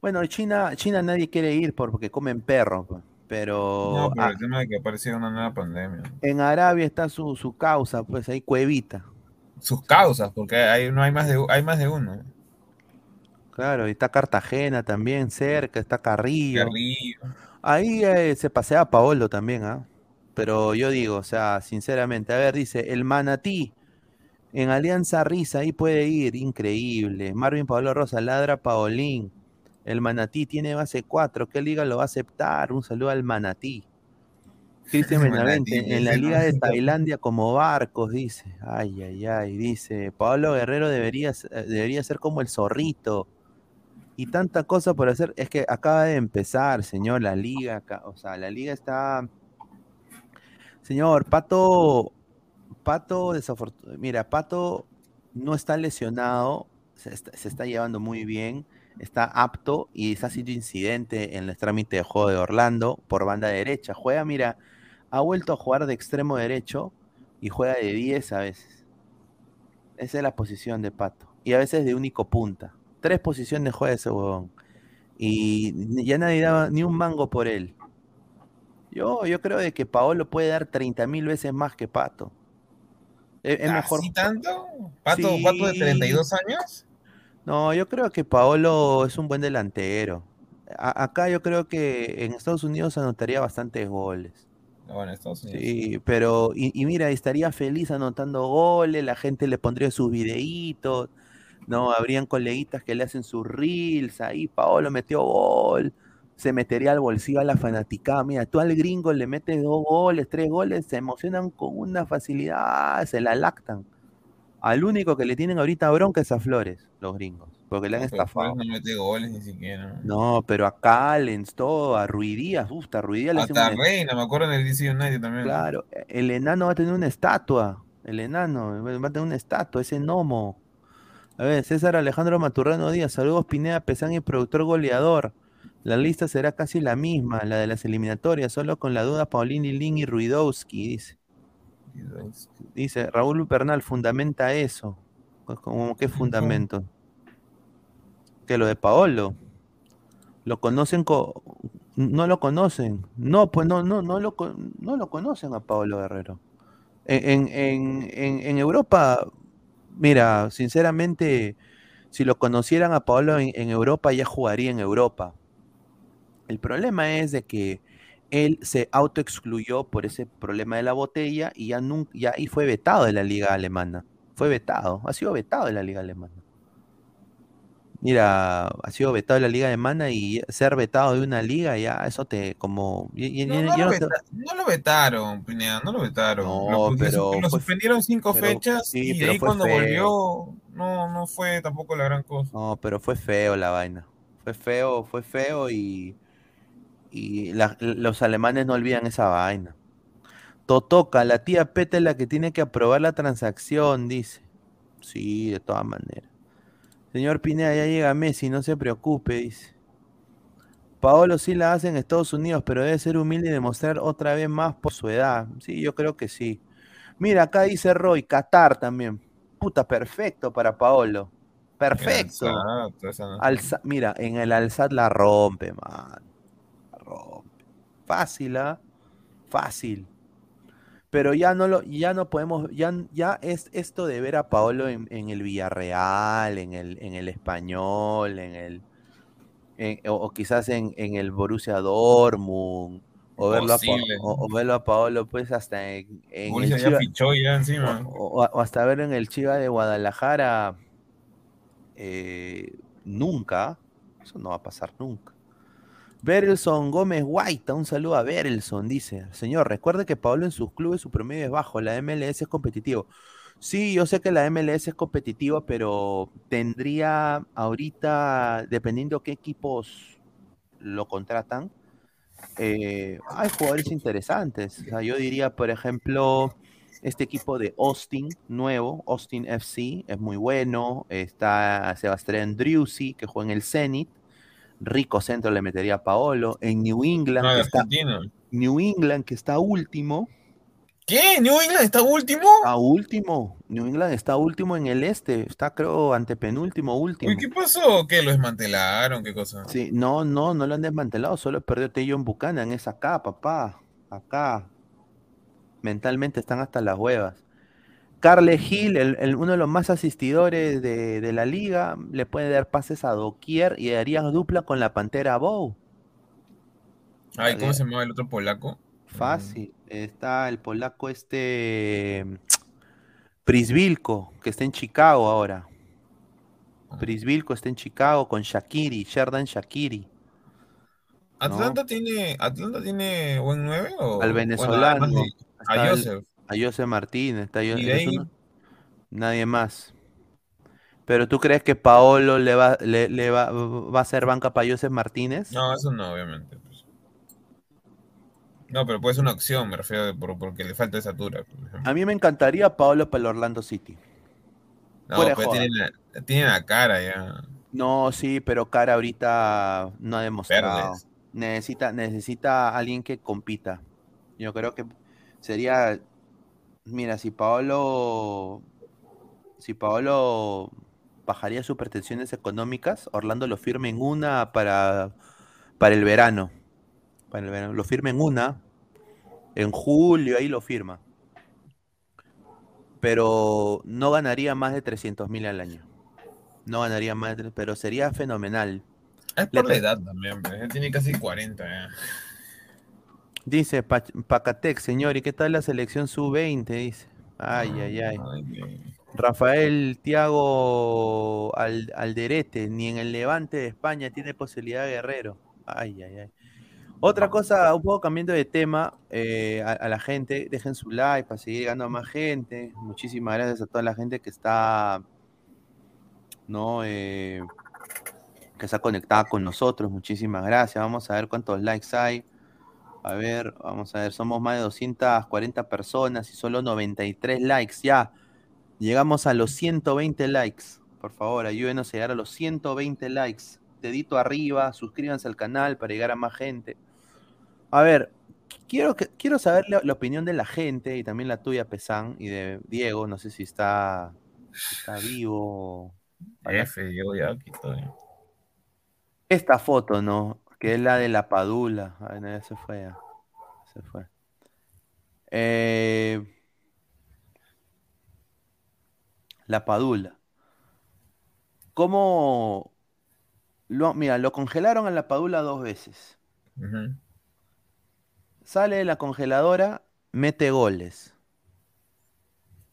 Bueno, China, China nadie quiere ir por- porque comen perro, pues, pero No, pero ah, el tema de que apareciera una nueva pandemia. en Arabia está su, su causa, pues ahí Cuevita. Sus causas, porque hay, no hay más de hay más de uno. Claro, y está Cartagena también cerca, está Carrillo. Carrillo. Ahí eh, se pasea Paolo también, ¿ah? Pero yo digo, o sea, sinceramente, a ver, dice, el Manatí en Alianza Risa, ahí puede ir, increíble. Marvin Pablo Rosa, ladra Paolín. El Manatí tiene base 4, ¿qué liga lo va a aceptar? Un saludo al Manatí. Cristian Benavente, en la liga de. Tailandia como barcos, dice. Ay, ay, ay, dice. Pablo Guerrero debería, eh, debería ser como el zorrito. Y tanta cosa por hacer. Es que acaba de empezar, señor, la liga. O sea, la liga está. Señor, Pato. Pato, desafortunadamente. Mira, Pato no está lesionado. Se está, se está llevando muy bien. Está apto y está haciendo incidente en el trámite de juego de Orlando por banda derecha. Juega, mira, ha vuelto a jugar de extremo derecho y juega de 10 a veces. Esa es la posición de Pato. Y a veces de único punta. Tres posiciones juega ese huevón. Y ya nadie daba ni un mango por él. Yo, yo creo de que Paolo puede dar 30 mil veces más que Pato. Es, es mejor. ¿Así tanto? ¿Pato, ¿Pato de Sí. 32 años? No, yo creo que Paolo es un buen delantero. A- acá yo creo que en Estados Unidos anotaría bastantes goles. No, en Estados Unidos. Sí, pero, y, y mira, estaría feliz anotando goles, la gente le pondría sus videitos, ¿no? Habrían coleguitas que le hacen sus reels, ahí Paolo metió gol, se metería al bolsillo a la fanaticada, mira, tú al gringo le metes dos goles, tres goles, se emocionan con una facilidad, se la lactan. Al único que le tienen ahorita bronca es a Flores, los gringos, porque le han No, estafado. No mete goles ni siquiera. No, pero a Callens, todo, a Ruidías, gusta, a Ruidías le Hasta Reina, me acuerdo en el DC United también. Claro, el enano va a tener una estatua. El enano va a tener una estatua, ese gnomo. A ver, César Alejandro Maturrano Díaz, saludos Pineda Pesán y productor goleador. La lista será casi la misma, la de las eliminatorias, solo con la duda Paulini, Lin y Ruidowski, dice. Dice Raúl Bernal, fundamenta eso. Pues, ¿Cómo qué fundamento? Que lo de Paolo. Lo conocen co- no lo conocen. No, pues no, no, no lo, no lo conocen a Paolo Guerrero. En, en- en- Europa, mira, sinceramente, si lo conocieran a Paolo en Europa, ya jugaría en Europa. El problema es de que él se autoexcluyó por ese problema de la botella y ya nunca, ya y fue vetado de la liga alemana. Fue vetado, ha sido vetado de la liga alemana. Mira, ha sido vetado de la liga alemana y ser vetado de una liga ya eso te como y- y- No, lo no te- veta- no lo vetaron, Pineda, no lo vetaron. No, lo, pero lo suspendieron cinco pero- fechas sí, y de ahí cuando feo. volvió no, no fue tampoco la gran cosa. No, pero fue feo la vaina. Fue feo, fue feo y, y la- los alemanes no olvidan esa vaina. Totoca, la tía Peta es la que tiene que aprobar la transacción, dice. Sí, de todas maneras. Señor Pineda, ya llega Messi, no se preocupe, dice. Paolo sí la hace en Estados Unidos, pero debe ser humilde y demostrar otra vez más por su edad. Sí, yo creo que sí. Mira, acá dice Roy, Qatar también. Puta, perfecto para Paolo. Perfecto. Alza- mira, en el Alzat la rompe, man. Fácil, ¿ah? Fácil. Pero ya no lo, ya no podemos, ya, ya es esto de ver a Paolo en, en el Villarreal, en el, en el Español, en el, en- o, o quizás en, en el Borussia Dortmund, o verlo, a, o, o verlo a Paolo pues hasta en, el Chiva- fichó ya encima. o, hasta ver en el Chiva de Guadalajara, eh, nunca, eso no va a pasar nunca. Berelson Gómez Guaita, un saludo a Berelson, dice, señor, recuerde que Pablo en sus clubes su promedio es bajo, la MLS es competitivo. Sí, yo sé que la MLS es competitiva, pero tendría ahorita, dependiendo qué equipos lo contratan, eh, hay jugadores interesantes. O sea, yo diría, por ejemplo, este equipo de Austin, nuevo, Austin FC, es muy bueno. Está Sebastián Driussi, que juega en el Zenit. Rico centro le metería a Paolo. En New England, No, que de está. New England, que está último. ¿Qué? ¿New England está último? Está último. New England está último en el este. Está, creo, antepenúltimo, último. Uy, ¿qué pasó? ¿Qué? ¿Lo desmantelaron? ¿Qué cosa? Sí, no, no, no lo han desmantelado. Solo perdió Tejon Buchanan. Es acá, papá. Acá. Mentalmente están hasta las huevas. Carle Gil, el, el- uno de los más asistidores de, de la liga, le puede dar pases a doquier y haría dupla con la Pantera Bow. Ay, ¿cómo se llamaba el otro polaco? Fácil. Está el polaco este Prisvilko, que está en Chicago ahora. Prisvilko está en Chicago con Shakiri, Sherdan Shakiri. ¿Atlanta tiene Atlanta tiene buen 9 o Al venezolano. a Joseph? A Joseph Martínez. Está uno- Nadie más. Pero tú crees que Paolo le va, le, le va, va a hacer banca para Joseph Martínez? No, eso no, obviamente. pues. No, pero puede ser una opción, me refiero por- porque le falta estatura. por ejemplo. A mí me encantaría Paolo para el Orlando City. No, fuera de pero joda. tiene la, tiene la cara ya. No, sí, pero Cara ahorita no ha demostrado. Verdes. Necesita, necesita alguien que compita. Yo creo que sería, mira, si Paolo, si Paolo bajaría sus pretensiones económicas, Orlando lo firme en una para, para el verano. Para el verano. Lo firme en una, en julio, ahí lo firma. Pero no ganaría más de 300 mil al año. No ganaría más, de- pero sería fenomenal. Es por la edad también, tiene casi 40 ya. Dice Pa- Pacatec, señor, ¿y qué tal la selección sub-20? Dice. Ay, ay, ay. Rafael Tiago Al- Alderete, ni en el Levante de España tiene posibilidad de Guerrero. Ay, ay, ay. Otra cosa, un poco cambiando de tema, eh, a, a la gente, dejen su like para seguir llegando a más gente. Muchísimas gracias a toda la gente que está, ¿no? Eh, que está conectada con nosotros. Muchísimas gracias. Vamos a ver cuántos likes hay. A ver, vamos a ver, somos más de 240 personas y solo 93 likes. Ya, llegamos a los 120 likes. Por favor, ayúdenos a llegar a los 120 likes. Dedito arriba, suscríbanse al canal para llegar a más gente. A ver, quiero, que, quiero saber la, la opinión de la gente y también la tuya, Pesán, y de Diego. No sé si está, si está vivo. F, yo ya aquí estoy. Esta foto, ¿no? Que es la de la Padula. Ay, no, ya se fue. ya. Se fue. Eh, la Padula. ¿Cómo? Lo, mira, lo congelaron a la Padula dos veces. Sale de la congeladora, mete goles.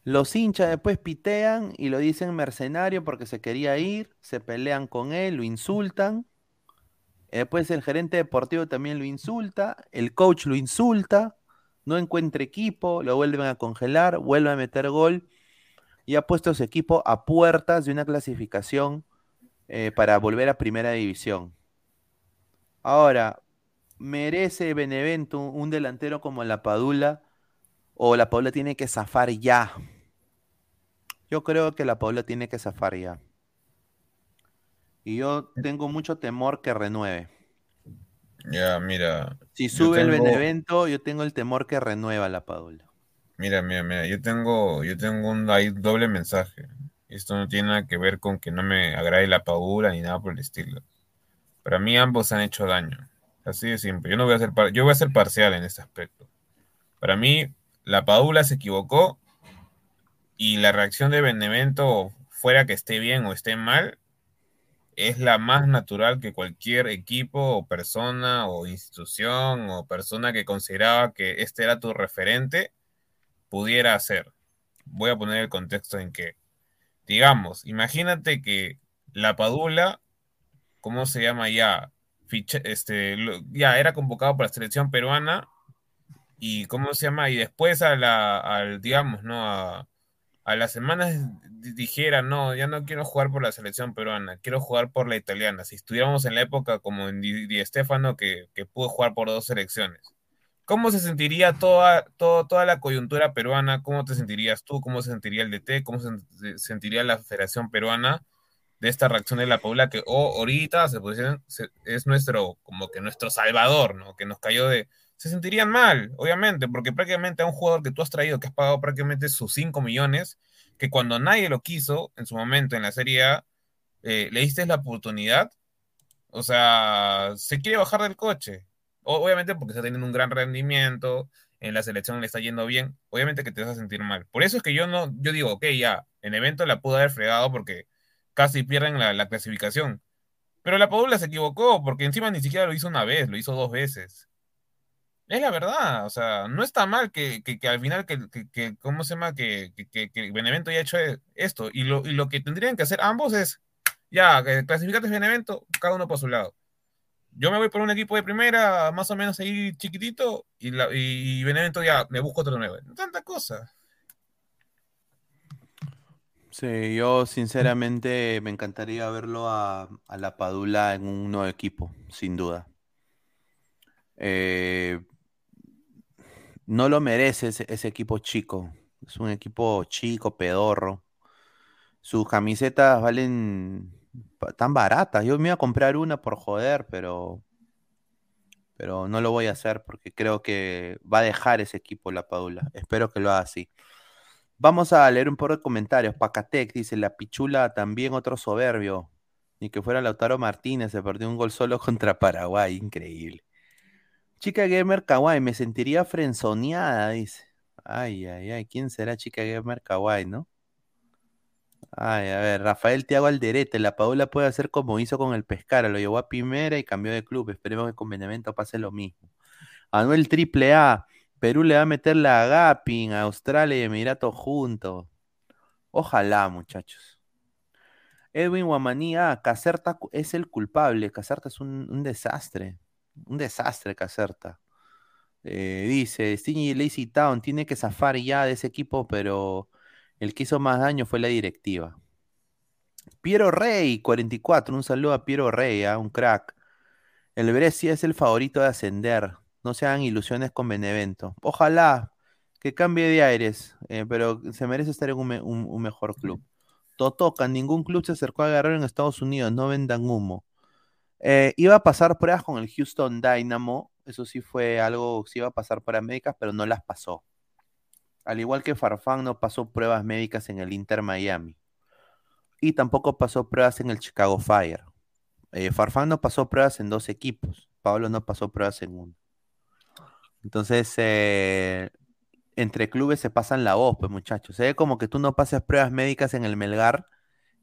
Los hinchas después pitean y lo dicen mercenario porque se quería ir, se pelean con él, lo insultan. Después el gerente deportivo también lo insulta, el coach lo insulta, no encuentra equipo, lo vuelven a congelar, vuelve a meter gol y ha puesto su equipo a puertas de una clasificación eh, para volver a primera división. Ahora, ¿merece Benevento un delantero como la Padula o la Padula tiene que zafar ya? Yo creo que la Padula tiene que zafar ya. Y yo tengo mucho temor que renueve. Ya, mira. Si sube el Benevento, yo tengo el temor que renueva la Padula. Mira, mira, mira, yo tengo, yo tengo un ahí doble mensaje. Esto no tiene nada que ver con que no me agrade la Padula ni nada por el estilo. Para mí ambos han hecho daño. Así de simple. Yo no voy a ser par- yo voy a ser parcial en este aspecto. Para mí, la Padula se equivocó y la reacción de Benevento, fuera que esté bien o esté mal, es la más natural que cualquier equipo o persona o institución o persona que consideraba que este era tu referente pudiera hacer. Voy a poner el contexto en que, digamos, imagínate que la Padula, ¿cómo se llama ya? Este, ya era convocado para la selección peruana y ¿cómo se llama? Y después a la, al, digamos, ¿no? A, a las semanas di- dijera, no, ya no quiero jugar por la selección peruana, quiero jugar por la italiana. Si estuviéramos en la época como en Di, Di Stéfano, que, que pudo jugar por dos selecciones. ¿Cómo se sentiría toda, todo- toda la coyuntura peruana? ¿Cómo te sentirías tú? ¿Cómo se sentiría el DT? ¿Cómo se, se sentiría la Federación Peruana de esta reacción de la Paula que oh, ahorita se pusieron- es nuestro, como que nuestro salvador, ¿no? Que nos cayó de, se sentirían mal, obviamente, porque prácticamente a un jugador que tú has traído, que has pagado prácticamente sus 5 millones, que cuando nadie lo quiso en su momento en la Serie A, eh, le diste la oportunidad, o sea, se quiere bajar del coche. obviamente porque está teniendo un gran rendimiento, en la selección le está yendo bien, obviamente que te vas a sentir mal. Por eso es que yo no, yo digo, ok, ya, en evento la pudo haber fregado porque casi pierden la, clasificación. Pero la Padula se equivocó porque encima ni siquiera lo hizo una vez, lo hizo dos veces. Es la verdad, o sea, no está mal que, al final, que, que, ¿cómo se llama? Que, que, Benevento haya hecho esto. Y lo, y lo que tendrían que hacer ambos es, ya, clasificate Benevento, cada uno por su lado. Yo me voy por un equipo de primera, más o menos ahí chiquitito, y, la, y Benevento ya me busco otro nuevo. Tanta cosa. Sí, yo sinceramente me encantaría verlo a, la Padula en un nuevo equipo, sin duda. Eh, no lo merece ese, equipo chico. Es un equipo chico, pedorro. Sus camisetas valen tan baratas. Yo me iba a comprar una por joder, pero, pero no lo voy a hacer porque creo que va a dejar ese equipo la Padula. Espero que lo haga así. Vamos a leer un par de comentarios. Pacatec dice, la pichula también otro soberbio. Ni que fuera Lautaro Martínez, se perdió un gol solo contra Paraguay. Increíble. Chica Gamer Kawaii, me sentiría frenzoneada, dice. Ay, ay, ay, ¿quién será Chica Gamer Kawaii, no? Ay, a ver, Rafael Tiago Alderete, la Paula puede hacer como hizo con el Pescara, lo llevó a primera y cambió de club. Esperemos que con Benevento pase lo mismo. Anuel Triple A, Perú le va a meter la Gapin Australia y Emiratos juntos. Ojalá, muchachos. Edwin Guamanía, Caserta es el culpable. Caserta es un, desastre. Un desastre, Caserta. Eh, dice, Stingy Lazy Town tiene que zafar ya de ese equipo, pero el que hizo más daño fue la directiva. Piero Rey, 44. Un saludo a Piero Rey, ¿ah? un crack. El Brescia es el favorito de ascender. No se hagan ilusiones con Benevento. Ojalá que cambie de aires, eh, pero se merece estar en un, mejor club. Totoca, ningún club se acercó a agarrar en Estados Unidos, no vendan humo. Eh, iba a pasar pruebas con el Houston Dynamo, eso sí fue algo, sí iba a pasar para médicas, pero no las pasó. Al igual que Farfán no pasó pruebas médicas en el Inter Miami. Y tampoco pasó pruebas en el Chicago Fire. Eh, Farfán no pasó pruebas en dos equipos. Pablo no pasó pruebas en uno. Entonces, eh, entre clubes se pasan la voz, pues muchachos. Se ve como que tú no pases pruebas médicas en el Melgar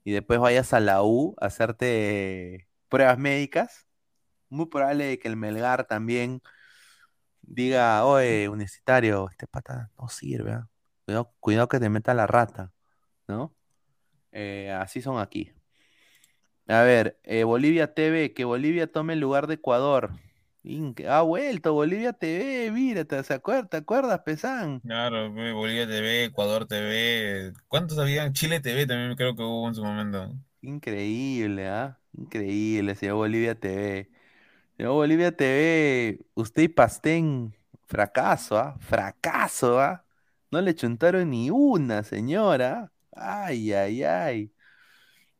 y después vayas a la U a hacerte pruebas médicas. Muy probable que el Melgar también diga, oye, universitario, este pata no sirve, ¿ah? cuidado, que te meta la rata, ¿no? Eh, así son aquí. A ver, eh, Bolivia TV, que Bolivia tome el lugar de Ecuador. ha vuelto Bolivia TV, mira, ¿te, acuerdas, ¿te acuerdas, Pesán? Claro, Bolivia TV, Ecuador TV, ¿cuántos habían? Chile TV también creo que hubo en su momento. Increíble, ¿ah? Increíble, señor Bolivia TV. Bolivia TV, usted y Pastén, fracaso, ¿ah? Fracaso, ¿ah? No le chuntaron ni una, señora. Ay, ay, ay.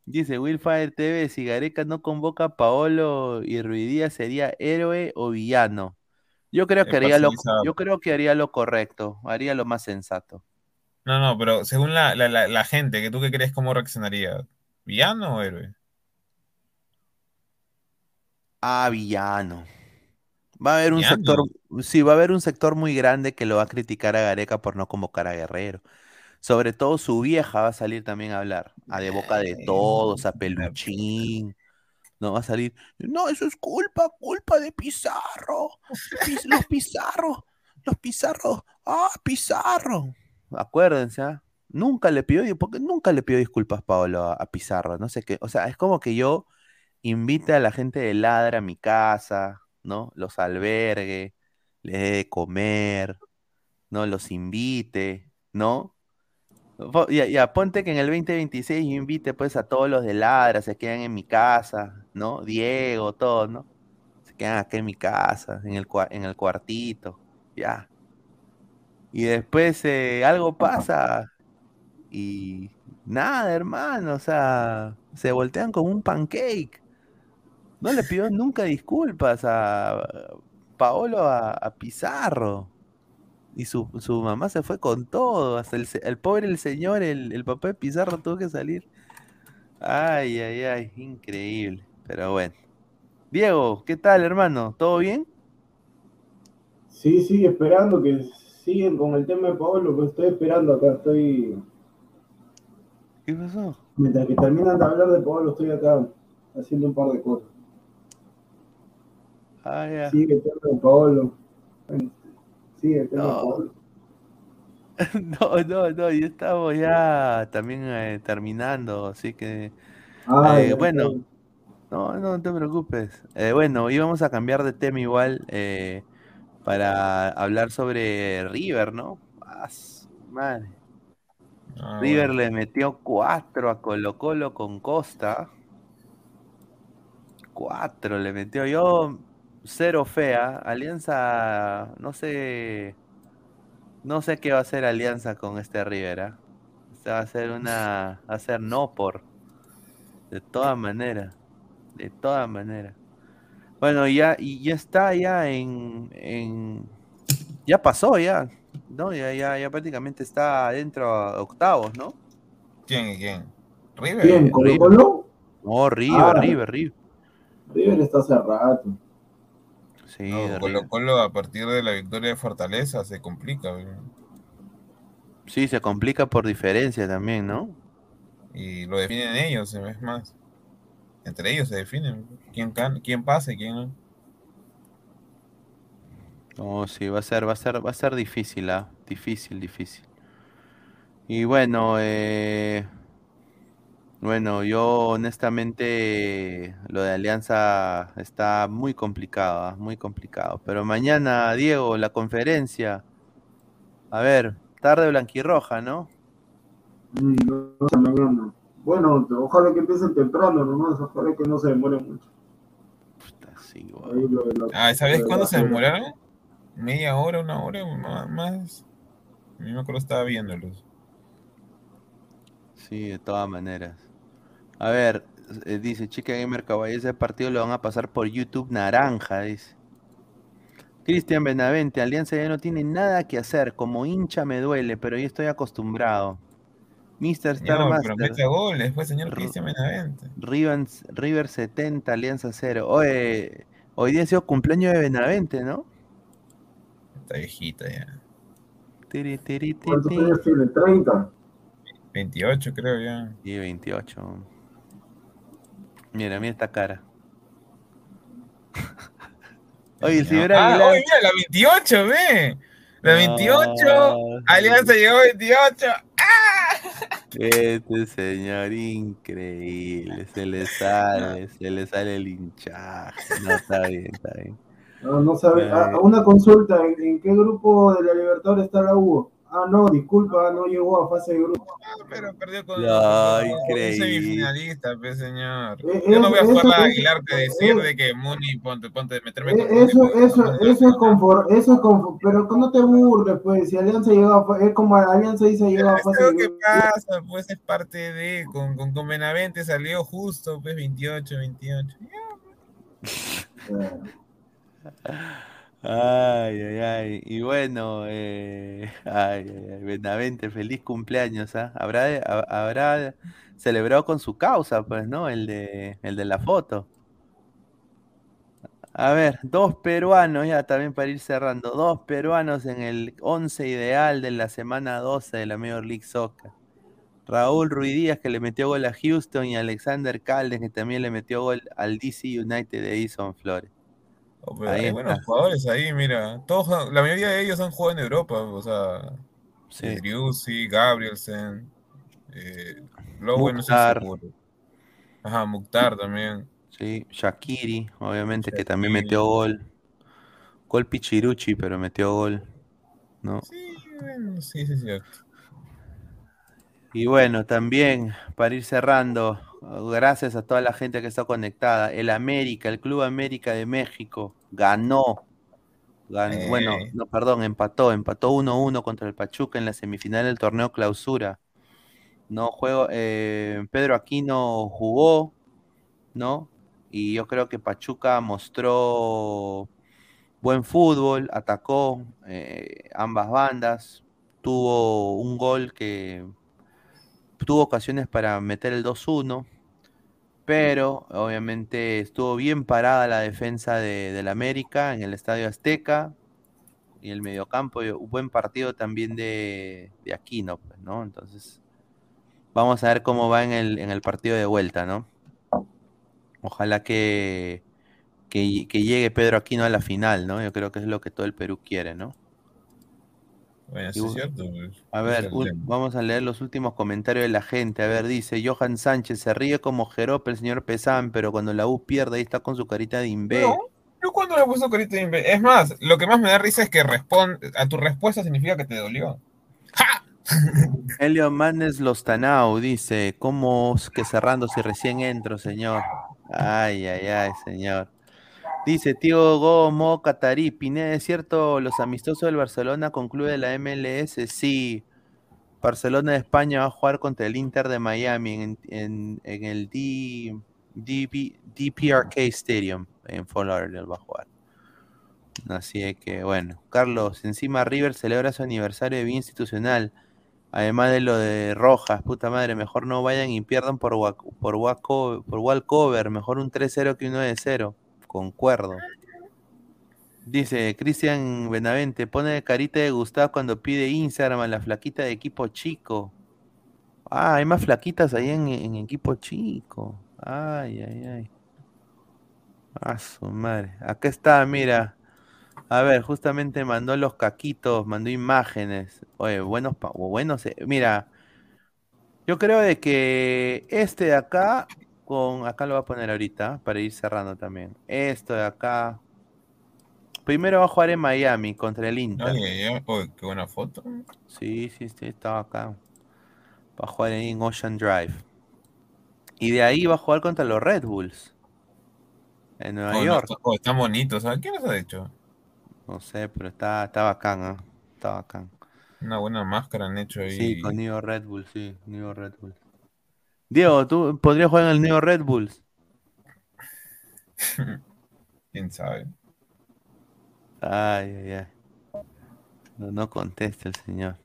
Dice Willfire TV, si Gareca no convoca a Paolo y Ruidía sería héroe o villano. Yo creo que haría lo, yo creo que haría lo correcto, haría lo más sensato. No, no, pero según la, la gente, que tú qué crees cómo reaccionaría? ¿Villano o héroe? Ah, villano. Va a haber un sector, sí, va a haber un sector muy grande que lo va a criticar a Gareca por no convocar a Guerrero. Sobre todo su vieja va a salir también a hablar, a de boca de todos, a Peluchín. No va a salir, no, eso es culpa, culpa de Pizarro. Los Pizarro, los Pizarro, ah, Pizarro. Acuérdense, ¿ah? nunca le pidió, porque nunca le pidió disculpas Pablo a, a Pizarro, no sé qué, o sea, es como que yo invite a la gente de Ladra a mi casa, ¿no? Los albergue, les dé de comer, ¿no? Los invite, ¿no? Ya, ya, ponte que en el 2026 yo invite pues a todos los de Ladra, se quedan en mi casa, ¿no? Diego, todos, ¿no? Se quedan acá en mi casa, en el, cuartito, ya. Y después eh, algo pasa y nada, hermano, o sea, se voltean como un pancake no le pidió nunca disculpas a Paolo a, a Pizarro. Y su, su mamá se fue con todo. Hasta el, pobre el señor, el, el papá de Pizarro tuvo que salir. Ay, ay, ay, increíble. Pero bueno. Diego, ¿qué tal, hermano? ¿Todo bien? Sí, sí, esperando que siguen con el tema de Pablo, que estoy esperando acá, estoy... ¿Qué pasó? Mientras que terminan de hablar de Pablo, estoy acá haciendo un par de cosas. Ah, ya. Sigue el tema de Pablo. Sigue el tema de No. Pablo. No, no, no, ya estamos ya también eh, terminando, así que Ah, Eh, ya, bueno. no, no te preocupes. Eh, bueno, íbamos a cambiar de tema igual eh, para hablar sobre River, ¿no? Ah, madre. Ah, River bueno. le metió cuatro a Colo Colo con Costa. Cuatro le metió yo. Cero fea. Alianza, no sé. No sé qué va a hacer Alianza con este River. ¿ah? Este va a ser una. Va a ser no por. De todas maneras. De todas maneras. Bueno, ya, y ya está ya en, en- ya pasó ya, ¿no? Ya, ya, ya prácticamente está adentro a octavos, ¿no? ¿Quién y quién? River. ¿Quién? ¿Colo River. Colo? No, River, Ah. River, River. River está hace rato. Sí, No, Colo. Colo a partir de la victoria de Fortaleza se complica. Sí, se complica por diferencia también, ¿no? Y lo definen ellos, es más. Entre ellos se definen. ¿Quién, can- quién pasa y quién no? No, sí, va a ser, va a ser, va a ser difícil, ¿ah? Difícil, difícil. Y bueno, eh, bueno, yo honestamente lo de Alianza está muy complicado. Muy complicado. Pero mañana, Diego, la conferencia. A ver, tarde blanquirroja, ¿no? Mm, No. Bueno, ojalá que empiecen temprano nomás, ojalá que no se demoren mucho. Puta, sí, Ahí lo la- Ah, ¿sabes lo cuándo se demoraron? ¿Media hora, una hora ma- más? A mí me acuerdo estaba viéndolos. Sí, de todas maneras. A ver, eh, dice Chica Gamer Caballo, ese partido lo van a pasar por YouTube naranja, dice. Cristian Benavente, Alianza ya no tiene nada que hacer, como hincha me duele, pero yo estoy acostumbrado. Mr. Star pero Master, goles, pues, señor Cristian Benavente. River, River 70, Alianza 0. Oye, hoy día ha sido cumpleaños de Benavente, ¿no? Está viejita ya. Tiri, tiri, ti, ¿Cuántos años tiene? ¿30? 28 creo ya. Sí, 28. Mira, mira esta cara. Oye, el señor ah, Aguilar. oye, mira, la 28, ve. La 28, No, Alianza llegó 28. Este señor increíble, se le sale, se le sale el hinchaje. No, está bien, está bien. No, no sabe. Ah, una consulta, ¿en, en qué grupo de la Libertadores está la U? Ah, no, disculpa, no llegó a fase de grupo. Ah, Pero perdió con, un semifinalista, pues, señor. Eh, Yo no voy a jugar la eso- Aguilar de decir eh, de que Muni, ponte, ponte, meterme Eh, con Eso, eso, no, eso es confort, eso es confort, pero no te burles, pues, si Alianza llegó a, es como Alianza dice llegó a fase de grupo. pasa, pues es parte de, con, con, con Benavente salió justo, pues 28, 28. Ay, ay, ay. Y bueno, eh, ay, ay, ay, Benavente, feliz cumpleaños, ¿ah? Habrá, ha- habrá celebrado con su causa, pues, ¿no? El de, el de la foto. A ver, dos peruanos, ya también para ir cerrando, dos peruanos en el 11 ideal de la semana 12 de la Major League Soccer. Raúl Ruidíaz que le metió gol a Houston y Alexander Caldes que también le metió gol al DC United de Edison Flores. Oh, pero Ahí hay buenos jugadores ahí, mira. Todos, la mayoría de ellos han jugado en Europa, o sea, Sí. Driussi, Gabrielsen, eh, Lowe, no sé si Mukhtar. seguro. Ajá, Mukhtar también. Sí, Shakiri, obviamente, que también metió gol. Gol Pichiruchi, pero metió gol. ¿no? Sí, bueno, sí, sí, es cierto. Y bueno, también, para ir cerrando, gracias a toda la gente que está conectada, el América, el Club América de México, ganó. Gan- Eh. Bueno, no, perdón, empató, empató 1-1 contra el Pachuca en la semifinal del torneo clausura. No, juego, eh, Pedro Aquino jugó, ¿no? Y yo creo que Pachuca mostró buen fútbol, atacó eh, ambas bandas, tuvo un gol que tuvo ocasiones para meter el 2-1, pero obviamente estuvo bien parada la defensa de, del América en el Estadio Azteca y el mediocampo, un buen partido también de, Aquino, pues, ¿no? Entonces, vamos a ver cómo va en el, partido de vuelta, ¿no? Ojalá que, que, que llegue Pedro Aquino a la final, ¿no? Yo creo que es lo que todo el Perú quiere, ¿no? Bueno, Y sí es bu- cierto. A ver, un- vamos a leer los últimos comentarios de la gente. A ver, dice Johan Sánchez, se ríe como Jerope el señor Pesán, pero cuando la U pierde ahí está con su carita de imbé. No, yo cuando le he puesto carita de imbé- Es más, lo que más me da risa es que respon- a tu respuesta significa que te dolió. ¡Ja! Elio Manes Lostanau dice, ¿cómo es que cerrando si recién entro, señor? Ay, ay, ay, señor. Dice, tío Gomo Catarí, Pineda, ¿es cierto los amistosos del Barcelona concluye la MLS? Sí. Barcelona de España va a jugar contra el Inter de Miami en, el D, DP DPRK Stadium en Fort Lauderdale va a jugar. Así que, bueno. Carlos, encima River celebra su aniversario de vida institucional. Además de lo de Rojas, puta madre, mejor no vayan y pierdan por, por, por Walcover, mejor un 3-0 que un 9-0. Concuerdo. Dice Cristian Benavente, pone carita de Gustavo cuando pide Instagram a la flaquita de equipo chico. Ah, hay más flaquitas ahí en, en equipo chico. Ay, ay, ay. A su madre. Acá está, mira. A ver, justamente mandó los caquitos, mandó imágenes. Oye, buenos, buenos. eh, Mira, yo creo de que este de acá, con acá lo voy a poner ahorita para ir cerrando también. Esto de acá. Primero va a jugar en Miami contra el Inter. Ay, ay, qué buena foto. Sí, sí, sí, estaba acá. Va a jugar en Ocean Drive. Y de ahí va a jugar contra los Red Bulls. En Nueva Oh, no, York. está- oh, están bonitos. ¿sabes? ¿Quién los ha hecho? No sé, pero está, está bacán, ¿ah? Está bacán. Una buena máscara han hecho ahí. Sí, con Neo Red Bull, sí, Neo Red Bull. Diego, ¿tú podrías jugar en el Neo Red Bulls? ¿Quién sabe? Ay, ay, ay. No, no contesta el señor.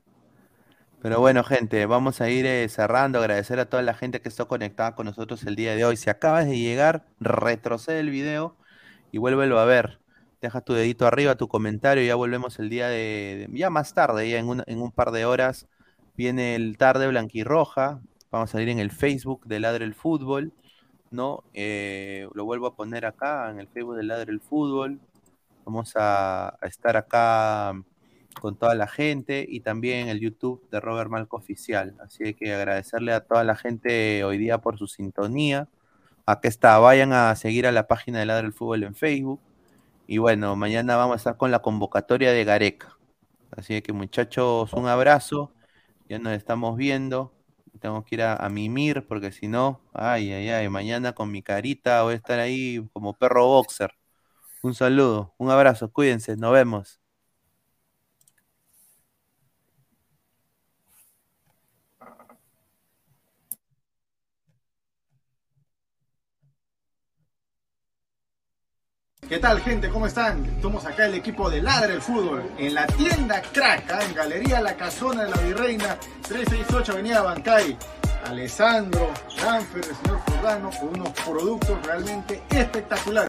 Pero bueno, gente, vamos a ir eh, cerrando. Agradecer a toda la gente que está conectada con nosotros el día de hoy. Si acabas de llegar, retrocede el video y vuélvelo a ver. Deja tu dedito arriba, tu comentario. Ya volvemos el día de. de- ya más tarde, ya en, una- en un par de horas. Viene el tarde blanquirroja. Vamos a salir en el Facebook de Ladre el Fútbol. ¿No? Eh, lo vuelvo a poner acá en el Facebook de Ladre el Fútbol. Vamos a, estar acá con toda la gente y también el YouTube de Robert Malco Oficial. Así que agradecerle a toda la gente hoy día por su sintonía. Acá está, vayan a seguir a la página de Ladre el Fútbol en Facebook. Y bueno, mañana vamos a estar con la convocatoria de Gareca. Así que muchachos, un abrazo. Ya nos estamos viendo. Tengo que ir a, mimir porque si no, ay, ay, ay, mañana con mi carita voy a estar ahí como perro boxer. Un saludo, un abrazo, cuídense, nos vemos. ¿Qué tal gente? ¿Cómo están? Estamos acá el equipo de Ladre el Fútbol en la tienda Crack, ¿ah? en Galería La Casona de la Virreina, 368 Avenida Bancay. Alessandro, Danfer, el señor Jordano, con unos productos realmente espectaculares.